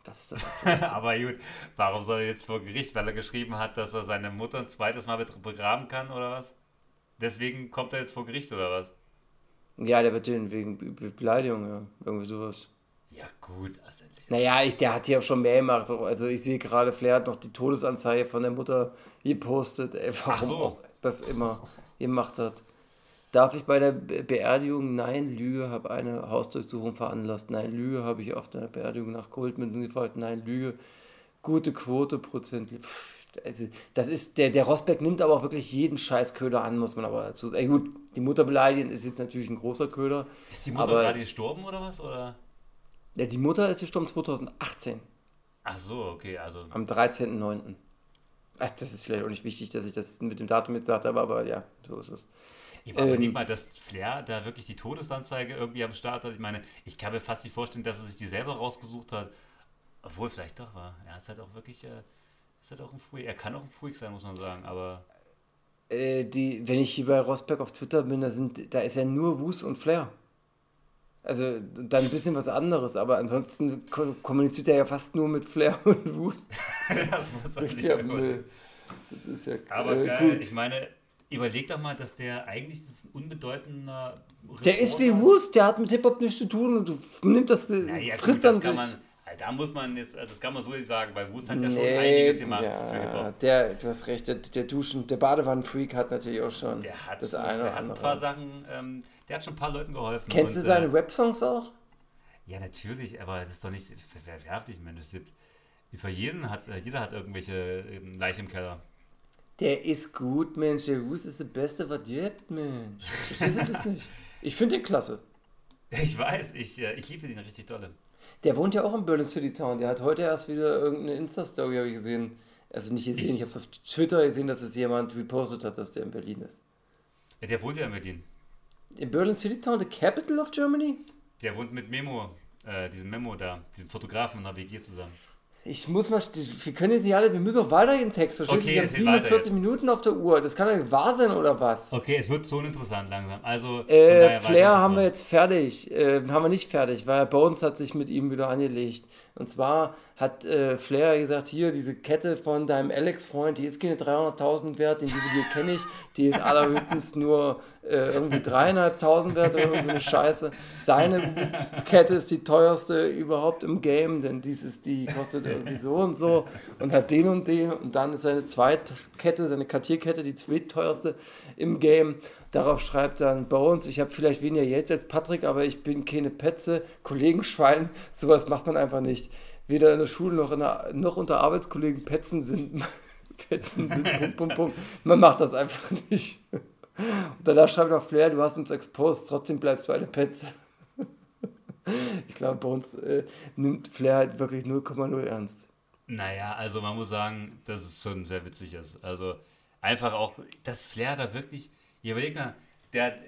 Das ist das. Aber gut, warum soll er jetzt vor Gericht, weil er geschrieben hat, dass er seine Mutter ein zweites Mal begraben kann oder was? Deswegen kommt er jetzt vor Gericht oder was? Ja, der wird den wegen Be Be Beleidigung, ja. Irgendwie sowas. Ja, gut, also endlich. Naja, ich, der hat hier auch schon mehr gemacht. Also ich sehe gerade, Flair hat noch die Todesanzeige von der Mutter gepostet, ey, warum Ach so. auch das immer gemacht hat. Darf ich bei der Be Beerdigung, nein, Lüge, habe eine Hausdurchsuchung veranlasst. Nein, Lüge, habe ich auf der Beerdigung nach Goldmünzen gefragt. Nein, Lüge, gute Quote, Prozent. Pff, Also, das ist, der, der Rosberg nimmt aber auch wirklich jeden scheiß Köder an, muss man aber dazu sagen. Ey, gut, die Mutter beleidigen ist jetzt natürlich ein großer Köder. Ist die Mutter Aber- gerade gestorben oder was? Oder? Ja, die Mutter ist gestorben 2018. Ach so, okay, also. Am 13.09. Ach, das ist vielleicht auch nicht wichtig, dass ich das mit dem Datum jetzt gesagt habe, aber ja, so ist es. Ich meine, Ähm, ähm, mal, dass Flair da wirklich die Todesanzeige irgendwie am Start hat. Ich meine, ich kann mir fast nicht vorstellen, dass er sich die selber rausgesucht hat. Obwohl, vielleicht doch war. Er ist halt auch wirklich, äh, ist halt auch ein Freak. Er kann auch ein Freak sein, muss man sagen. Aber Äh, die, wenn ich hier bei Rosberg auf Twitter bin, da, sind, da ist ja nur Wus und Flair. Also dann ein bisschen was anderes, aber ansonsten ko kommuniziert er ja fast nur mit Flair und Wus. das muss Richtiger immer- Müll. Das ist ja Aber äh, geil, gut. ich meine, überleg doch mal, dass der eigentlich das ist ein unbedeutender. Der ist wie Reporter- Wus, der hat mit Hip-Hop nichts zu tun und nimmt das, Naja, frisst gut, das dann kann man, da muss man jetzt, äh, das kann man so nicht sagen, weil Wust hat ja schon Nee, einiges gemacht ja, für Hip-Hop. Der, du hast recht, der, der Duschen, der Badewannenfreak hat natürlich auch schon Der hat, das schon, eine der hat ein andere. paar Sachen, ähm, der hat schon ein paar Leuten geholfen. Kennst du und, seine Äh, Rap-Songs auch? ja, natürlich, aber das ist doch nicht verwerflich, Mensch. Es gibt, für jeden hat, äh, jeder hat irgendwelche ähm, Leiche im Keller. Der ist gut, Mensch. Der Wus ist der Beste, was ihr habt, Mensch. Verstehst du das nicht? Ich finde den klasse. Ich weiß, ich, äh, ich liebe den richtig dolle. Der wohnt ja auch in Berlin City Town. Der hat heute erst wieder irgendeine Insta-Story, habe ich gesehen. Also nicht gesehen, ich, Ich- habe es auf Twitter gesehen, dass es jemand repostet hat, dass der in Berlin ist. Ja, Der wohnt ja in Berlin. In Berlin City Town, the capital of Germany? Der wohnt mit Memo, äh, diesem Memo da, diesem Fotografen in der WG zusammen. Ich muss mal, wir können jetzt nicht alle, wir müssen noch weiter im Text verstehen. Okay, wir haben erzähl weiter 47 jetzt. Minuten auf der Uhr. Das kann doch wahr sein, oder was? Okay, es wird so interessant langsam. Also, Äh, Flair haben wir jetzt fertig. Äh, haben wir nicht fertig, weil Bones hat sich mit ihm wieder angelegt. Und zwar hat äh, Flair gesagt, hier, diese Kette von deinem Alex-Freund, die ist keine 300.000 wert, den Juwelier kenne ich, die ist allerhöchstens nur äh, irgendwie 300.000 wert oder so eine Scheiße. Seine Kette ist die teuerste überhaupt im Game, denn dies ist die, kostet irgendwie so und so und hat den und den und dann ist seine Zweitkette, seine Kartierkette die zweitteuerste im Game. Darauf schreibt dann Bones, ich habe vielleicht weniger Geld als Patrick, aber ich bin keine Petze, Kollegenschwein, sowas macht man einfach nicht. Weder in der Schule noch, der, noch unter Arbeitskollegen Petzen sind, Petzen sind, Punkt, Punkt, Punkt. Man macht das einfach nicht. Und danach schreibt auch Flair, du hast uns exposed, trotzdem bleibst du eine Petze. Ich glaube, bei uns äh, nimmt Flair halt wirklich 0,0 ernst. Naja, also man muss sagen, dass es schon sehr witzig ist. Also einfach auch, dass Flair da wirklich, überlegt mal, der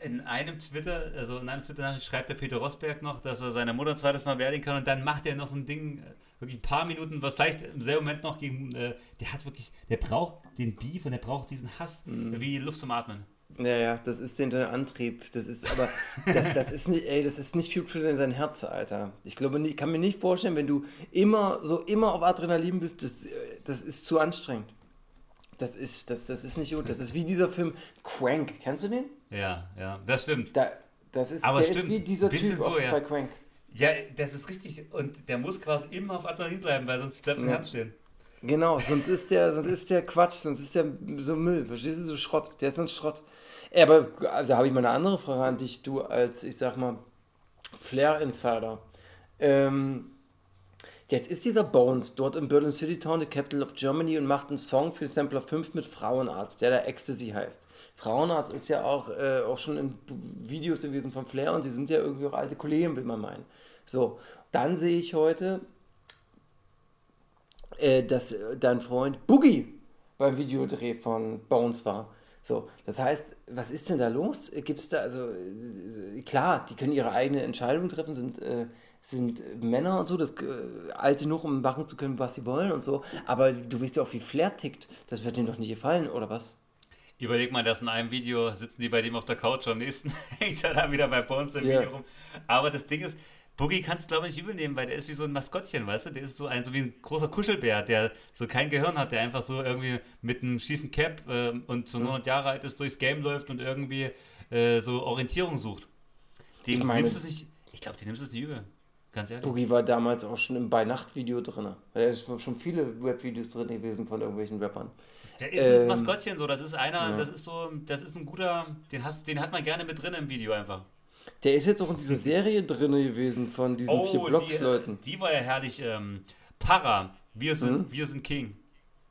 in einem Twitter, also in einem Twitter-Nachricht schreibt der Peter Rosberg noch, dass er seine Mutter ein zweites Mal beerdigen kann und dann macht er noch so ein Ding, äh, wirklich ein paar Minuten, was vielleicht im selben Moment noch gegen, äh, der hat wirklich, der braucht den Beef und der braucht diesen Hass wie Luft zum Atmen. Ja, ja, das ist den der Antrieb. Das ist aber, das, das ist nicht, ey, das ist nicht viel für dein Herz, Alter. Ich glaube, ich kann mir nicht vorstellen, wenn du immer so immer auf Adrenalin bist, das, äh, das ist zu anstrengend. Das ist, das, das ist nicht gut. Das ist wie dieser Film Crank. Kennst du den? Ja, ja, das stimmt. Da, das ist, Aber der stimmt, ist wie dieser bisschen Typ so, ja. bei Crank. Ja, das ist richtig. Und der muss quasi immer auf Adrenalin bleiben, weil sonst bleibt sein Ja. Herz stehen. Genau, sonst ist der, sonst ist der Quatsch, sonst ist der so Müll, verstehst du, so Schrott, der ist sonst Schrott. Ey, aber da habe ich mal eine andere Frage an dich, du als, ich sag mal, Flair-Insider. Ähm, jetzt ist dieser Bones dort in Berlin City Town, the capital of Germany, und macht einen Song für Sampler 5 mit Frauenarzt, der da Ecstasy heißt. Frauenarzt ist ja auch, äh, auch schon in Videos gewesen von Flair und sie sind ja irgendwie auch alte Kollegen, will man meinen. So, dann sehe ich heute, äh, dass dein Freund Boogie beim Videodreh von Bones war. So, das heißt, was ist denn da los? Gibt es da, also, äh, klar, die können ihre eigene Entscheidung treffen, sind, äh, sind Männer und so, das äh, alte genug, um machen zu können, was sie wollen und so, aber du weißt ja auch, wie Flair tickt. Das wird denen doch nicht gefallen, oder was? Überleg mal, dass in einem Video sitzen die bei dem auf der Couch, am nächsten hängt er dann wieder bei Bones im Ja. Video rum. Aber das Ding ist, Boogie kannst du glaube ich nicht übel nehmen, weil der ist wie so ein Maskottchen, weißt du? Der ist so ein, so wie ein großer Kuschelbär, der so kein Gehirn hat, der einfach so irgendwie mit einem schiefen Cap ähm, und so 900 Jahre alt ist, durchs Game läuft und irgendwie äh, so Orientierung sucht. Dem Ich meine- nimmst du es nicht, ich glaube, die nimmst du es nicht übel. Ganz ehrlich. Boogie war damals auch schon im Bei-Nacht-Video drin. Da ist schon schon viele Web-Videos drin gewesen von irgendwelchen Rappern. Der ist ein Ähm, Maskottchen so, das ist einer, ja. das ist so, das ist ein guter, den, hast, den hat man gerne mit drin im Video einfach. Der ist jetzt auch in dieser Serie drin gewesen von diesen vier Blocks-Leuten. Oh, die, die war ja herrlich. Ähm, Para, wir sind, Mhm. wir sind King,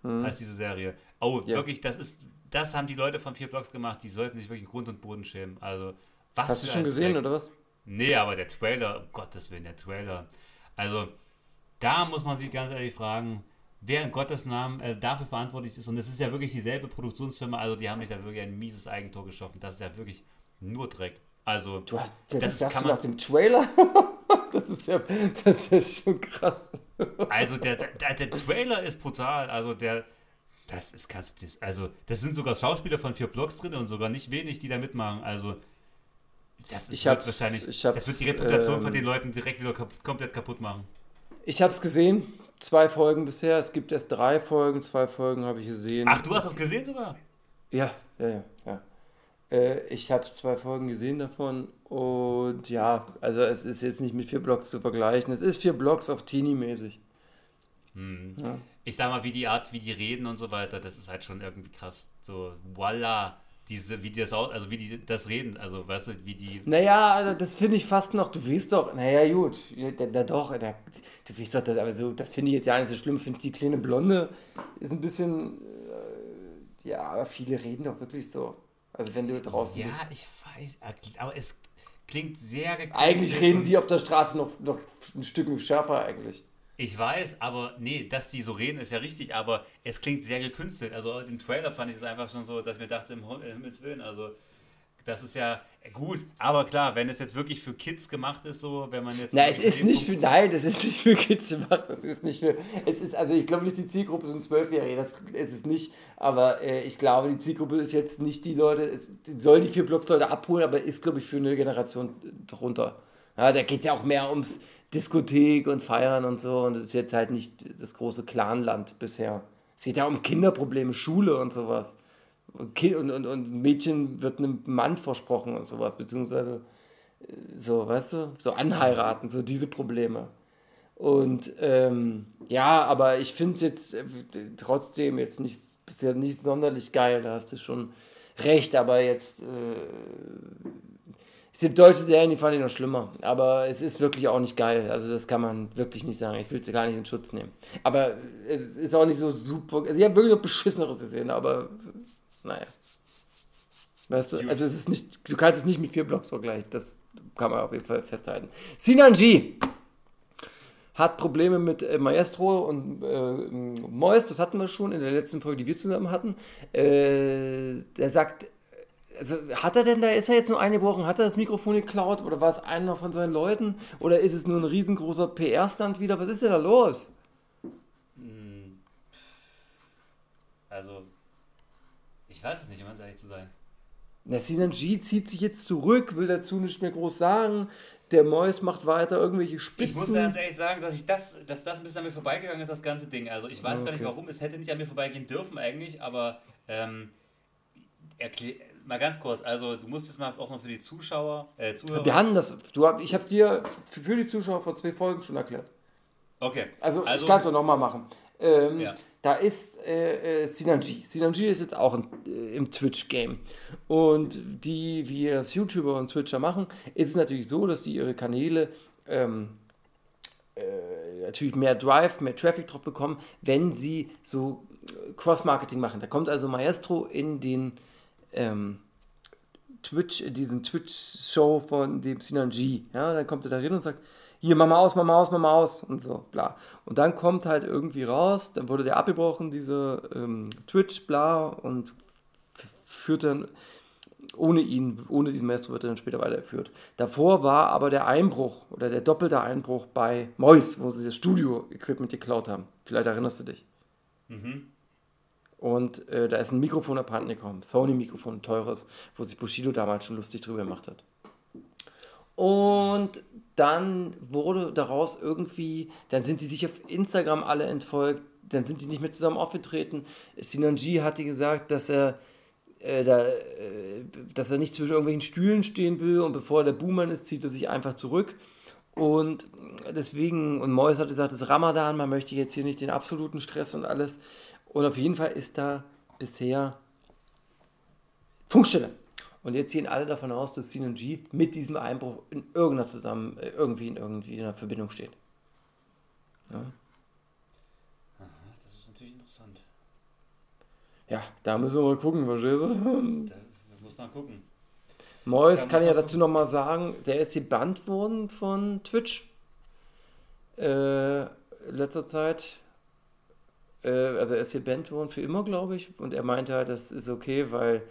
heißt diese Serie. Oh, Ja. wirklich, das ist, das haben die Leute von vier Blocks gemacht, die sollten sich wirklich Grund und Boden schämen. Also, was Hast du schon gesehen, Dreck. oder was? Nee, aber der Trailer, um Gottes Willen, der Trailer. Also, da muss man sich ganz ehrlich fragen, wer in Gottes Namen äh, dafür verantwortlich ist. Und es ist ja wirklich dieselbe Produktionsfirma, also die haben sich da wirklich ein mieses Eigentor geschaffen. Das ist ja wirklich nur Dreck. Also, Du hast, das, Das das hast kann du man- nach dem Trailer? das, ist ja, das ist ja schon krass. Also der, der, der Trailer ist brutal. Also der, das ist kannst also das sind sogar Schauspieler von vier Blocks drin und sogar nicht wenig, die da mitmachen. Also das ist wird wahrscheinlich, das wird die Reputation ähm, von den Leuten direkt wieder kap komplett kaputt machen. Ich habe es gesehen. Zwei Folgen bisher. Es gibt erst drei Folgen. Zwei Folgen habe ich gesehen. Ach, du hast es gesehen sogar? Ja, ja, ja. ja. Äh, ich habe zwei Folgen gesehen davon. Und ja, also es ist jetzt nicht mit vier Blocks zu vergleichen. Es ist vier Blocks auf Teenie-mäßig. Ja. Ich sag mal, wie die Art, wie die reden und so weiter, das ist halt schon irgendwie krass. So, voila, diese, wie die das also wie die das reden, also weißt du, wie die. Naja, also das finde ich fast noch, du weißt doch, naja gut, ja, da, da doch, da, du weißt doch, das, aber so, das finde ich jetzt ja nicht so schlimm, ich finde die kleine Blonde ist ein bisschen, äh, ja, aber viele reden doch wirklich so. Also wenn du draußen Ja, bist. ich weiß, aber es klingt sehr gekünstelt Eigentlich reden die auf der Straße noch, noch ein Stück schärfer eigentlich. Ich weiß, aber nee, dass die so reden, ist ja richtig, aber es klingt sehr gekünstelt. Also im Trailer fand ich es einfach schon so, dass ich mir dachte, im Him- Himmels Willen, also das ist ja äh, gut, aber klar, wenn es jetzt wirklich für Kids gemacht ist, so, wenn man jetzt. Na, es ist nicht für, nein, das ist nicht für Kids gemacht, das ist nicht für, es ist, also ich glaube nicht, die Zielgruppe sind Zwölfjährige, das ist es nicht, aber äh, ich glaube, die Zielgruppe ist jetzt nicht die Leute, es soll die vier Blocks-Leute abholen, aber ist, glaube ich, für eine Generation drunter. Ja, da geht es ja auch mehr ums Diskothek und Feiern und so und es ist jetzt halt nicht das große Clanland bisher. Es geht ja um Kinderprobleme, Schule und sowas. Und, und, und, Mädchen wird einem Mann versprochen und sowas, beziehungsweise so, weißt du, so anheiraten, so diese Probleme. Und ähm, ja, aber ich finde es jetzt äh, trotzdem jetzt nicht, bisher nicht sonderlich geil, da hast du schon recht, aber jetzt, äh, es gibt deutsche Serien, die fand ich noch schlimmer, aber es ist wirklich auch nicht geil, also das kann man wirklich nicht sagen, ich will es gar nicht in Schutz nehmen. Aber es ist auch nicht so super, also ich habe wirklich noch beschisseneres gesehen, aber naja. Weißt du, also es ist nicht, du kannst es nicht mit vier Blocks vergleichen, das kann man auf jeden Fall festhalten. Sinanji hat Probleme mit äh, Maestro und äh, Mois, das hatten wir schon in der letzten Folge, die wir zusammen hatten. Äh, der sagt, also hat er denn da, ist er jetzt nur eingebrochen, hat er das Mikrofon geklaut oder war es einer von seinen Leuten oder ist es nur ein riesengroßer PR-Stand wieder? Was ist denn da los? Also, ich weiß es nicht, um ganz ehrlich zu sein. Na, Sinanji zieht sich jetzt zurück, will dazu nicht mehr groß sagen. Der Mois macht weiter irgendwelche Spitzen. Ich muss ganz ehrlich sagen, dass ich das, dass das ein bisschen an mir vorbeigegangen ist, das ganze Ding. Also ich weiß gar nicht Okay. warum, es hätte nicht an mir vorbeigehen dürfen eigentlich, aber ähm, erklär, mal ganz kurz, also du musst jetzt mal auch noch für die Zuschauer, äh, Zuhörer. Wir hatten das, du, hab- ich habe es dir für die Zuschauer vor zwei Folgen schon erklärt. okay. Also, ich kann es auch nochmal machen. Ähm, Ja. da ist äh, äh, Sinanji. Sinanji ist jetzt auch in, äh, im Twitch-Game. Und die, wie es YouTuber und Twitcher machen, ist es natürlich so, dass die ihre Kanäle ähm, äh, natürlich mehr Drive, mehr Traffic drauf bekommen, wenn sie so äh, Cross-Marketing machen. Da kommt also Maestro in den ähm, Twitch, diesen Twitch-Show von dem Sinanji. Ja, dann kommt er da rein und sagt, hier, mach mal aus, mach mal aus, mach mal aus und so, bla. Und dann kommt halt irgendwie raus, dann wurde der abgebrochen, diese ähm, Twitch, bla, und führt dann ohne ihn, ohne diesen Maestro wird er dann später weitergeführt. Davor war aber der Einbruch oder der doppelte Einbruch bei Mois, wo sie das Studio-Equipment geklaut haben. Vielleicht erinnerst du dich. Und äh, da ist ein Mikrofon abhanden gekommen, Sony-Mikrofon, ein teures, wo sich Bushido damals schon lustig drüber gemacht hat. Und dann wurde daraus irgendwie, dann sind die sich auf Instagram alle entfolgt, dann sind die nicht mehr zusammen aufgetreten. Sinanji hatte gesagt, dass er, äh, da, äh, dass er nicht zwischen irgendwelchen Stühlen stehen will und bevor der Buhmann ist, zieht er sich einfach zurück. Und deswegen, und Mois hat gesagt, es ist Ramadan, man möchte jetzt hier nicht den absoluten Stress und alles. Und auf jeden Fall ist da bisher Funkstille. Und jetzt gehen alle davon aus, dass Sinanji mit diesem Einbruch in irgendeiner zusammen, äh, irgendwie in irgendwie in einer Verbindung steht. Ja, Das ist natürlich interessant. ja da müssen wir mal gucken, verstehst du? Da muss man gucken. Mois kann ja dazu nochmal sagen, der ist gebannt worden von Twitch. Äh, letzter Zeit. Äh, also er ist gebannt worden für immer, glaube ich. Und er meinte halt, das ist okay, weil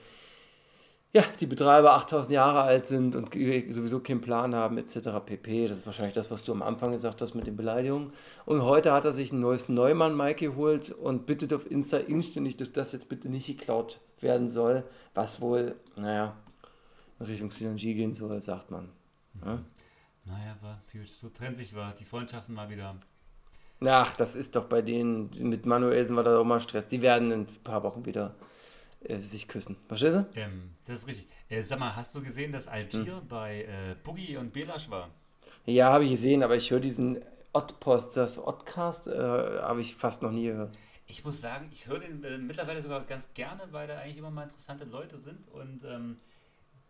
ja, die Betreiber 8000 Jahre alt sind und sowieso keinen Plan haben, etc. pp. Das ist wahrscheinlich das, was du am Anfang gesagt hast mit den Beleidigungen. Und heute hat er sich ein neues Neumann-Mic geholt und bittet auf Insta inständig, dass das jetzt bitte nicht geklaut werden soll, was wohl, naja, in Richtung Sinanji gehen soll, sagt man. Ja? Naja, war, so trennt sich war die Freundschaften mal wieder. Ach, das ist doch bei denen, mit Manuelsen war da auch mal Stress. Die werden in ein paar Wochen wieder äh, sich küssen. Verstehst du? Ähm, das ist richtig. Äh, sag mal, hast du gesehen, dass Algier bei äh, Boogie und Belasch war? Ja, habe ich gesehen, aber ich höre diesen Oddpost, das Oddcast, äh, habe ich fast noch nie gehört. Ich muss sagen, ich höre den äh, mittlerweile sogar ganz gerne, weil da eigentlich immer mal interessante Leute sind und ähm,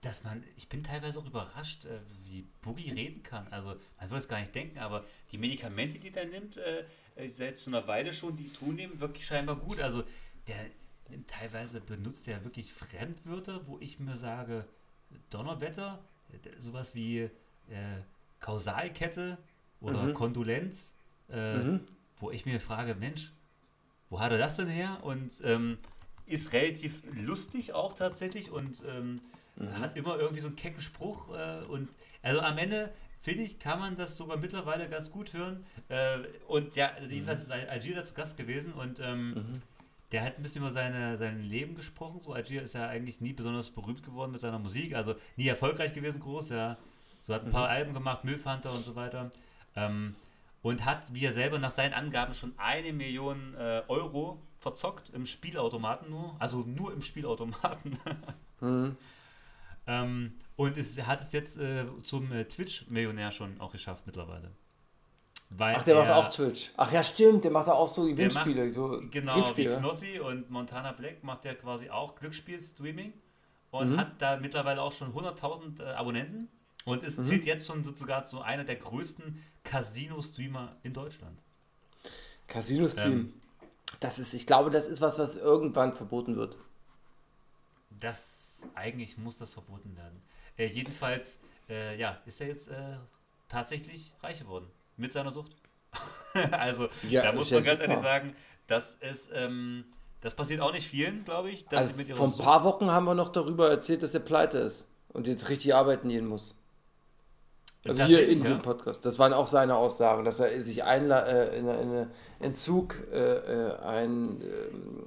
dass man, ich bin teilweise auch überrascht, äh, wie Boogie reden kann. Also man würde es gar nicht denken, aber die Medikamente, die der nimmt, äh, äh, seit so einer Weile schon, die tun ihm wirklich scheinbar gut. Also der nimmt teilweise benutzt er wirklich Fremdwörter, wo ich mir sage, Donnerwetter, sowas wie äh, Kausalkette oder Mhm. Kondolenz, äh, Mhm. wo ich mir frage, Mensch, wo hat er das denn her? Und ähm, ist relativ lustig auch tatsächlich und ähm, hat immer irgendwie so einen kecken Spruch. Äh, und also am Ende, finde ich, kann man das sogar mittlerweile ganz gut hören. Äh, und ja, jedenfalls ist Al- Algier zu Gast gewesen und ähm, der hat ein bisschen über seine, sein Leben gesprochen. So, Algier ist ja eigentlich nie besonders berühmt geworden mit seiner Musik, also nie erfolgreich gewesen, groß, ja. So hat ein paar Alben gemacht, Milfhunter und so weiter. Ähm, und hat, wie er selber nach seinen Angaben, schon eine Million äh, Euro verzockt im Spielautomaten nur. Also nur im Spielautomaten. Mhm. Ähm, und es hat es jetzt äh, zum äh, Twitch-Millionär schon auch geschafft mittlerweile. Weil Ach, der macht er- auch Twitch. Ach ja, stimmt, der macht auch so der Gewinnspiele. macht, so genau, wie Glücksspiele. Knossi und Montana Black macht ja quasi auch Glücksspiel-Streaming und Mhm. hat da mittlerweile auch schon 100.000 äh, Abonnenten und Mhm. ist zählt jetzt schon sogar zu einer der größten Casino-Streamer in Deutschland. Casino-Stream. Ähm. das ist, ich glaube, das ist was, was irgendwann verboten wird. Das eigentlich muss das verboten werden. Äh, jedenfalls, äh, ja, ist er jetzt äh, tatsächlich reich geworden mit seiner Sucht. also Ja, da muss ja man ganz super. ehrlich sagen, das ist ähm, das passiert auch nicht vielen, glaube ich, dass Also sie mit ihrer vor ein paar Wochen haben wir noch darüber erzählt, dass er pleite ist und jetzt richtig arbeiten gehen muss. Also hier in Tatsächlich, dem ja? Podcast. Das waren auch seine Aussagen, dass er sich einla äh, in einen Entzug äh, äh, ein, ähm,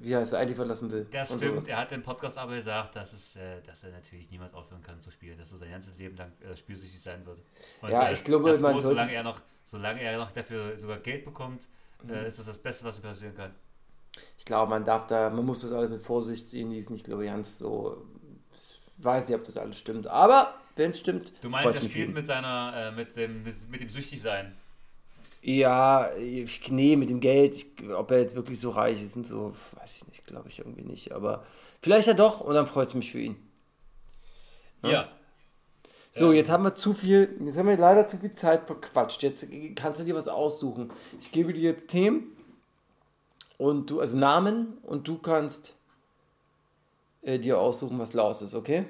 wie heißt er, eigentlich verlassen will. Das stimmt. sowas. Er hat im Podcast aber gesagt, dass, es, äh, dass er natürlich niemals aufhören kann zu spielen, dass er sein ganzes Leben lang äh, spielsüchtig sein wird. Und, Ja, äh, ich glaube, man sollte- solange er noch, solange er noch dafür sogar Geld bekommt, Mhm. äh, ist das das Beste, was ihm passieren kann. Ich glaube, man darf da, man muss das alles mit Vorsicht genießen. Ich glaube, ganz so, ich weiß nicht, ob das alles stimmt. Aber wenn es stimmt, Du meinst, er spielt mit seiner, äh, mit dem, mit dem Süchtigsein. Ja, ich, nee, mit dem Geld, ich, ob er jetzt wirklich so reich ist und so, weiß ich nicht, glaube ich irgendwie nicht. Aber vielleicht ja doch und dann freut es mich für ihn. Ja. So, jetzt haben wir zu viel, jetzt haben wir leider zu viel Zeit verquatscht. Jetzt kannst du dir was aussuchen. Ich gebe dir jetzt Themen und du, also Namen und du kannst äh, dir aussuchen, was Laus ist, okay?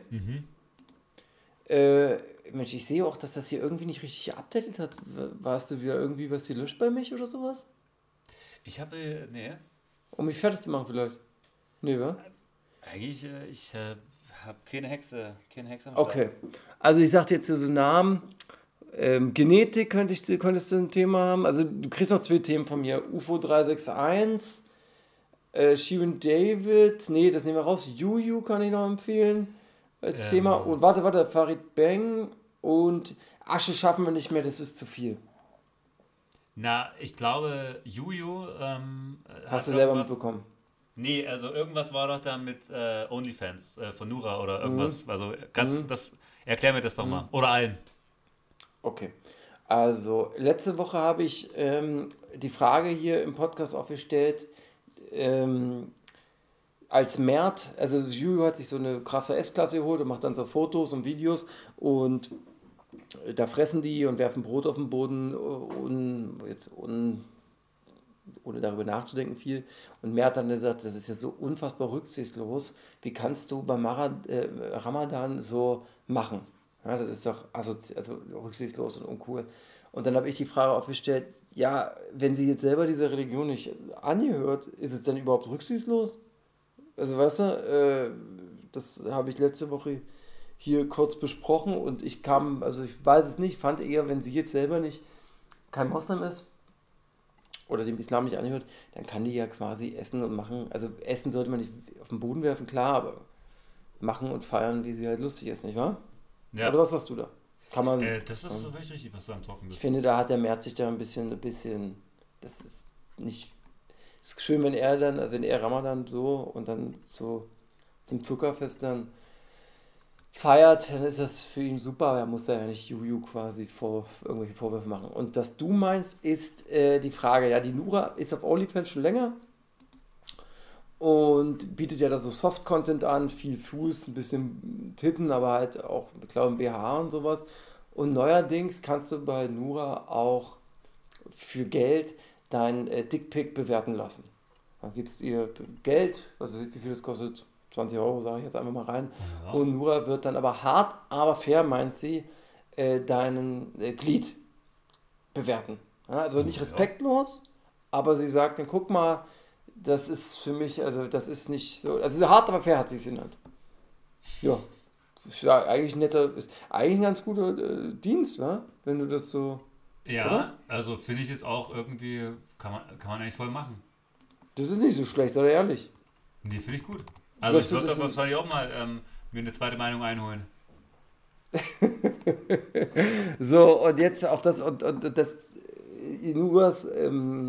Äh, Mensch, ich sehe auch, dass das hier irgendwie nicht richtig geupdatet hat. Warst du wieder irgendwie was gelöscht bei mich oder sowas? Ich habe, äh, nee, Um mich fertig zu machen vielleicht? Nee, wa? eigentlich, äh, ich äh, habe keine Hexe, keine Hexe. Okay. Also ich sagte jetzt so Namen. Ähm, Genetik könnte ich, könntest du ein Thema haben. Also du kriegst noch zwei Themen von mir. UFO 361, äh, Shirin David, nee, das nehmen wir raus. Juju kann ich noch empfehlen als Ähm. Thema. Und warte, warte, Farid Bang und Asche schaffen wir nicht mehr, das ist zu viel. Na, ich glaube, Juju. Ähm, Hast du selber mitbekommen. Nee, also irgendwas war doch da mit äh, OnlyFans äh, von Nura oder irgendwas. Mhm. Also, ganz, das, erklär mir das doch mal. Oder allen. Okay. Also, letzte Woche habe ich ähm, die Frage hier im Podcast aufgestellt, ähm, als Mert, also Juju hat sich so eine krasse S-Klasse geholt und macht dann so Fotos und Videos und da fressen die und werfen Brot auf den Boden und jetzt un, ohne darüber nachzudenken viel. Und Mert dann gesagt, das ist ja so unfassbar rücksichtslos. Wie kannst du beim Mara, äh, Ramadan so machen? Ja, das ist doch also rücksichtslos und uncool. Und dann habe ich die Frage aufgestellt, ja, wenn sie jetzt selber dieser Religion nicht angehört, ist es dann überhaupt rücksichtslos? Also weißt du, äh, das habe ich letzte Woche hier kurz besprochen und ich kam, also ich weiß es nicht, fand eher, wenn sie jetzt selber nicht kein Moslem ist oder dem Islam nicht angehört, dann kann die ja quasi essen und machen. Also essen sollte man nicht auf den Boden werfen, klar, aber machen und feiern, wie sie halt lustig ist, nicht wahr? Ja. Oder was sagst du da? Kann man. Äh, das ist so richtig, was du am Ich bist. finde, da hat der Merz sich da ein bisschen, ein bisschen, das ist nicht, es ist schön, wenn er dann, wenn er Ramadan so und dann so zum Zuckerfest dann feiert, dann ist das für ihn super, aber er muss da ja nicht Juju quasi vor, irgendwelche Vorwürfe machen. Und was du meinst, ist äh, die Frage, ja, die Nura ist auf OnlyFans schon länger und bietet ja da so Soft-Content an, viel Fuß, ein bisschen Titten, aber halt auch, ich glaube, BH und sowas. Und neuerdings kannst du bei Nura auch für Geld dein äh, Dickpick bewerten lassen. Dann gibst ihr Geld, also wie viel das kostet, 20 Euro, sage ich jetzt einfach mal rein. Ja. Und Nura wird dann aber hart, aber fair, meint sie, äh, deinen äh, Glied bewerten. Ja, also nicht respektlos, aber sie sagt dann, guck mal, das ist für mich, also das ist nicht so, also hart, aber fair hat sie es genannt. Ja, ist ja eigentlich ein netter, ist eigentlich ein ganz guter äh, Dienst, wa? wenn du das so, Ja, Oder? also finde ich es auch irgendwie, kann man, kann man eigentlich voll machen. das ist nicht so schlecht, sei ehrlich. Nee, finde ich gut. Also Wirst ich würde das aber in- wahrscheinlich auch mal ähm, mir eine zweite Meinung einholen. So, und jetzt auf das, und, und das äh, Inuras ähm,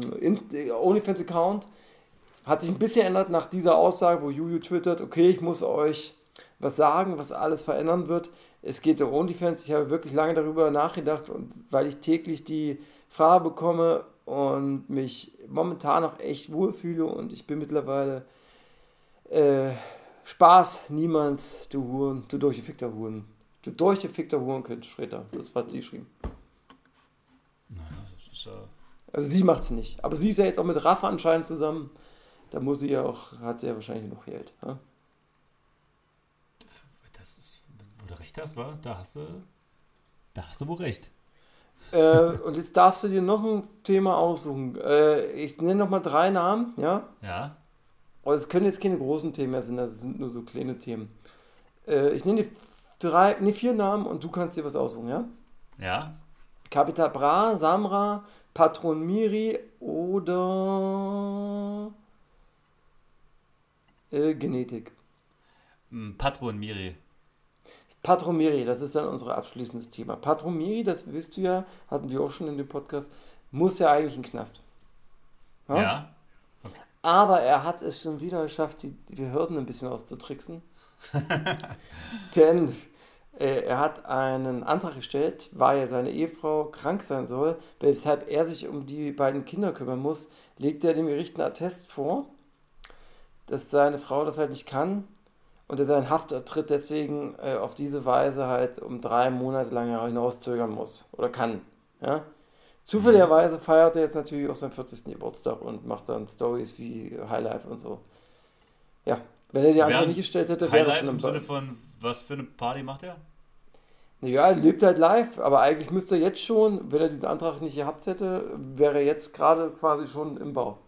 äh, OnlyFans-Account hat sich ein bisschen geändert nach dieser Aussage, wo Juju twittert, okay, ich muss euch was sagen, was alles verändern wird. Es geht um OnlyFans. Ich habe wirklich lange darüber nachgedacht und weil ich täglich die Frage bekomme und mich momentan noch echt wohlfühle und ich bin mittlerweile äh, Spaß, niemands, du Huren, du durchgefickter Huren. Du durchgefickter Hurenkind, Schreter. Das hat sie geschrieben. Naja, das ist ja. Also sie macht es nicht. Aber sie ist ja jetzt auch mit Raff anscheinend zusammen. Da muss sie ja auch, hat sie ja wahrscheinlich genug Geld. Ja? Das ist, wo du recht hast, war, da hast du, da hast du wohl recht. äh, und jetzt darfst du dir noch ein Thema aussuchen. Äh, ich nenne noch mal drei Namen, ja. Ja, Aber es können jetzt keine großen Themen mehr sein, das sind nur so kleine Themen. Äh, ich nenne dir drei, nee, vier Namen und du kannst dir was aussuchen, ja? ja. Capital Bra, Samra, Patron Miri oder äh, Genetik. Hm, Patron Miri. Patron Miri, das ist dann unser abschließendes Thema. Patron Miri, das wisst du ja, hatten wir auch schon in dem Podcast, muss ja eigentlich in den Knast. Ja. Aber er hat es schon wieder geschafft, die, die Behörden ein bisschen auszutricksen. Denn Äh, er hat einen Antrag gestellt, weil seine Ehefrau krank sein soll, weshalb er sich um die beiden Kinder kümmern muss, legt er dem Gericht einen Attest vor, dass seine Frau das halt nicht kann und er seinen Haftertritt deswegen äh, auf diese Weise halt um drei Monate lang hinauszögern muss oder kann. Ja? Zufälligerweise feiert er jetzt natürlich auch seinen 40. Geburtstag und macht dann Stories wie Highlife und so. Ja, wenn er die Antrag nicht gestellt hätte, wäre Highlife im Sinne von, was für eine Party macht er? Ja, er lebt halt live, aber eigentlich müsste er jetzt schon, wenn er diesen Antrag nicht gehabt hätte, wäre er jetzt gerade quasi schon im Bau.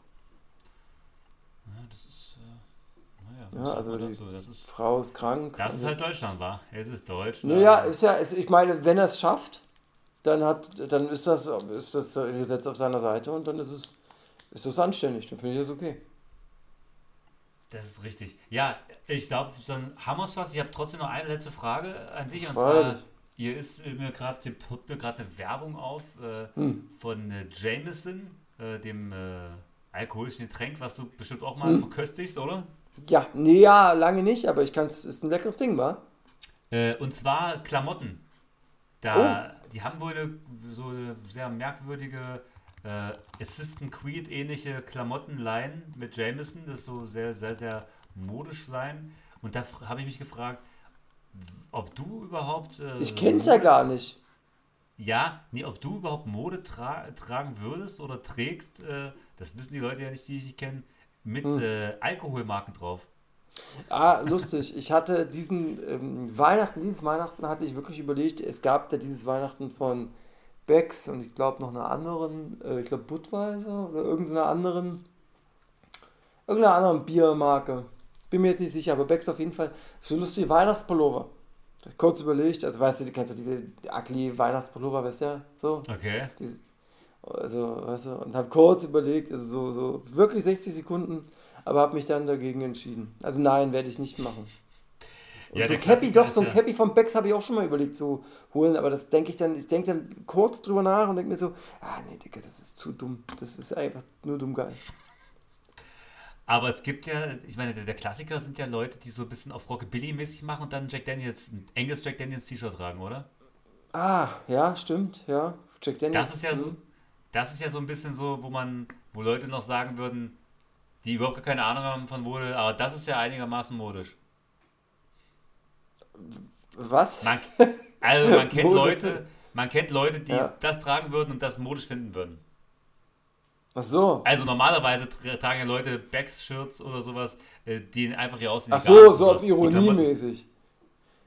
Ja, das ist, naja, Ja, also die das ist, Frau ist krank. das ist halt Deutschland, war. Es ist Deutschland. Naja, ist ja, ist, ich meine, wenn er es schafft, dann hat, dann ist das, ist das Gesetz auf seiner Seite und dann ist es, ist das anständig, dann finde ich das okay. Das ist richtig. Ja, ich glaube, dann haben wir es fast. Ich habe trotzdem noch eine letzte Frage an dich. Und zwar, hier ist mir gerade put mir gerade eine Werbung auf äh, Hm. von äh, Jameson, äh, dem äh, alkoholischen Getränk, was du bestimmt auch Hm. mal verköstigst, oder? Ja, nee, ja, lange nicht, aber ich kann es, ist ein leckeres Ding, wa? Äh, und zwar Klamotten. Da, die haben wohl so eine sehr merkwürdige äh, Assistant Creed ähnliche Klamottenline mit Jameson, das so sehr, sehr, sehr modisch sein. Und da habe ich mich gefragt, ob du überhaupt. Äh, Ich kenn's ja gar nicht. Ja, nee, ob du überhaupt Mode tra tragen würdest oder trägst, äh, das wissen die Leute ja nicht, die ich kenne, mit Hm. äh, Alkoholmarken drauf. Ah, lustig. Ich hatte diesen ähm, Weihnachten, dieses Weihnachten hatte ich wirklich überlegt, es gab da dieses Weihnachten von Becks und ich glaube noch einer anderen, äh, ich glaube Budweiser oder irgendeiner anderen, irgendeiner anderen Biermarke. Bin mir jetzt nicht sicher, aber Becks auf jeden Fall. So lustige Weihnachtspullover. Kurz überlegt, also weißt du, du kennst ja diese ugly Weihnachtspullover, weißt du ja, so. Okay. Diese, also, weißt du, und habe kurz überlegt, also so, so wirklich 60 Sekunden, aber habe mich dann dagegen entschieden. Also nein, werde ich nicht machen. Und Ja, so ein Cappy, doch, so ein ja- Cappy vom Becks habe ich auch schon mal überlegt zu holen, aber das denke ich dann, ich denke dann kurz drüber nach und denke mir so, ah nee, Digga, das ist zu dumm. Das ist einfach nur dumm geil. Aber es gibt ja, ich meine, der, der Klassiker sind ja Leute, die so ein bisschen auf Rockabilly-mäßig machen und dann Jack Daniels, ein enges Jack Daniels T-Shirt tragen, oder? Ah, ja, stimmt, ja. Jack Daniels. Das ist ja so. Das ist ja so ein bisschen so, wo man, wo Leute noch sagen würden, die überhaupt gar keine Ahnung haben von Mode, aber das ist ja einigermaßen modisch. Was? Man, also man kennt. Leute, man kennt Leute, die Ja. das tragen würden und das modisch finden würden. Ach so. Also normalerweise tra tragen ja Leute Becks-Shirts oder sowas, äh, die einfach hier aussehen. Ach so, so auf Ironie-mäßig.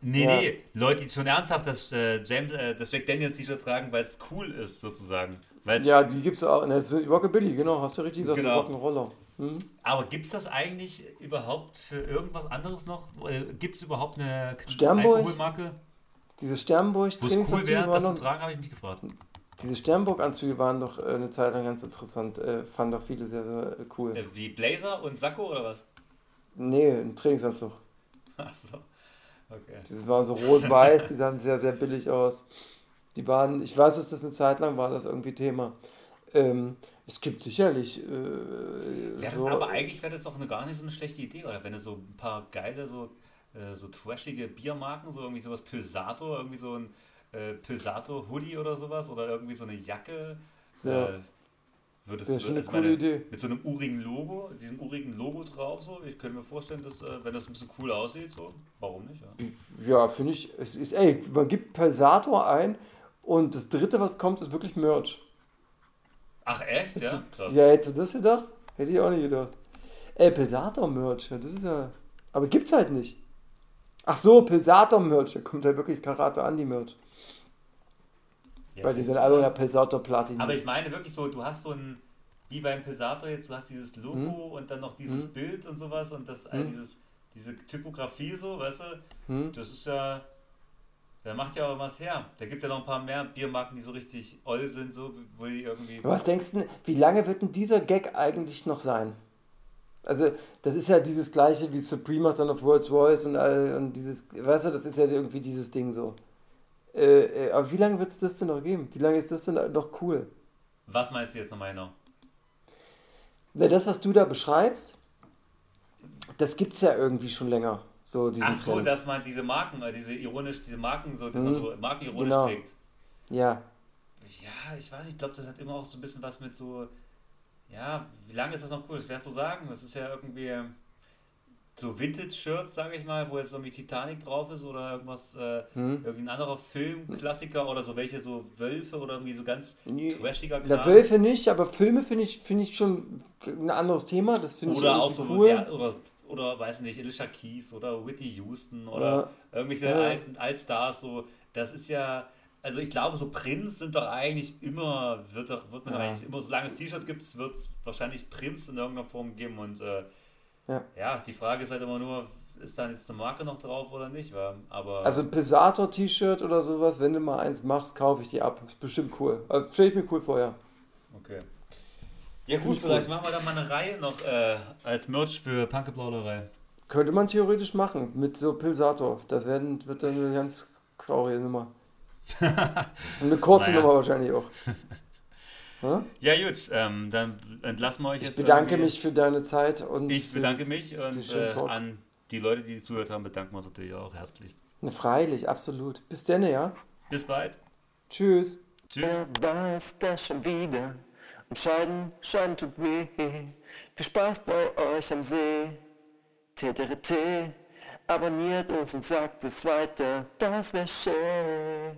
Nee, Ja. nee, Leute, die schon ernsthaft das, äh, James, äh, das Jack Daniels T-Shirt tragen, weil es cool ist, sozusagen. Weil's, Ja, die gibt's auch. Ne, so Rockabilly, genau, hast du richtig gesagt, Genau. so Rock'n'Roller. Mhm. Aber gibt es das eigentlich überhaupt für irgendwas anderes noch? Äh, gibt es überhaupt eine Sternburg? Alkoholmarke, Diese Sternburg wo es cool wäre, waren das zu tragen, habe ich mich gefragt. diese Sternburg-Anzüge waren doch äh, eine Zeit lang ganz interessant. Äh, fanden doch viele sehr, sehr äh, cool. Wie Blazer und Sakko oder was? Nee, ein Trainingsanzug. Achso. Okay. Die waren so rot-weiß, die sahen sehr, sehr billig aus. Die waren, ich weiß, dass das eine Zeit lang war, das irgendwie Thema. Ähm, es gibt sicherlich äh, Wäre das so, aber eigentlich wäre das doch eine, gar nicht so eine schlechte Idee, oder? Wenn es so ein paar geile, so, äh, so trashige Biermarken, so irgendwie sowas Pilsato, irgendwie so ein äh, Pilsato-Hoodie oder sowas, oder irgendwie so eine Jacke. Ja. Äh, würdest du schon eine also coole meine, Idee. Mit so einem urigen Logo, diesem urigen Logo drauf, so. Ich könnte mir vorstellen, dass, äh, wenn das ein bisschen cool aussieht, so, warum nicht? Ja? Ja, finde ich, es ist, ey, man gibt Pelsator ein und das dritte, was kommt, ist wirklich Merch. Ach echt? Ja, krass. Ja, hättest du das gedacht? Hätte ich auch nicht gedacht. Ey, Pelsator-Merch, ja, das ist ja. Aber gibt's halt nicht. Ach so, Pelsator-Merch, da kommt halt wirklich Karate Andi-Merch. Ja, Weil die sind alle ja Pelsator-Platin. Aber ich meine wirklich so, du hast so ein, wie beim Pilsator jetzt, du hast dieses Logo Hm? und dann noch dieses Mhm. Bild und sowas und das, äh, Mhm. dieses, diese Typografie so, weißt du, Hm? das ist ja, der macht ja auch was her. Da gibt ja noch ein paar mehr Biermarken, die so richtig oll sind, so, wo die irgendwie... Was denkst du, wie lange wird denn dieser Gag eigentlich noch sein? Also, das ist ja dieses gleiche wie Supreme macht dann auf Rolls Royce und, all, und dieses, weißt du, das ist ja irgendwie dieses Ding so. Äh, äh, aber wie lange wird es das denn noch geben? Wie lange ist das denn noch cool? Was meinst du jetzt nochmal genau? Na, das, was du da beschreibst, das gibt es ja irgendwie schon länger. So Ach so, Trend. dass man diese Marken, äh, diese ironisch, diese Marken so, dass man Mhm. so markenironisch Genau. trägt. Ja, Ja, ich weiß ich glaube, das hat immer auch so ein bisschen was mit so, ja, wie lange ist das noch cool? Schwer zu sagen. Das ist ja irgendwie so Vintage-Shirts, sage ich mal, wo jetzt irgendwie Titanic drauf ist oder irgendwas, äh, Hm. irgendein anderer Filmklassiker oder so welche so Wölfe oder irgendwie so ganz Nee, trashiger Na, Kram. Wölfe nicht, aber Filme finde ich, finde ich schon ein anderes Thema. Das finde ich Oder auch so, cool. ja, oder, oder weiß nicht, Alicia Keys oder Whitney Houston oder Ja. irgendwelche Ja. alten Altstars, so, das ist ja, also ich glaube, so Prints sind doch eigentlich immer, wird doch, wird man Ja. eigentlich immer, solange es T-Shirt gibt, wird es wahrscheinlich Prints in irgendeiner Form geben und äh, Ja. ja, die Frage ist halt immer nur, ist da jetzt eine Marke noch drauf oder nicht, aber Also ein Pesator-T-Shirt oder sowas, wenn du mal eins machst, kaufe ich die ab. Ist bestimmt cool. Also stelle ich mir cool vor, ja. Ja gut, ich vielleicht cool. machen wir da mal eine Reihe noch äh, als Merch für Punkeplauderei. Könnte man theoretisch machen mit so Pilsator. Das werden, wird dann eine ganz traurige Nummer. Und eine kurze Naja. Nummer wahrscheinlich auch. Ja? Ja gut, ähm, dann entlassen wir euch Ich jetzt bedanke irgendwie- mich für deine Zeit und Ich für bedanke das- mich und äh, an die Leute, die zugehört haben, bedanken wir uns natürlich auch herzlichst. Na, Freilich, absolut. Bis denn, ja. Bis bald. Tschüss. Tschüss. War es das schon wieder? Und Scheiden, Scheiden tut weh. Viel Spaß bei euch am See. TTRT, abonniert uns und sagt es weiter, das wär schön.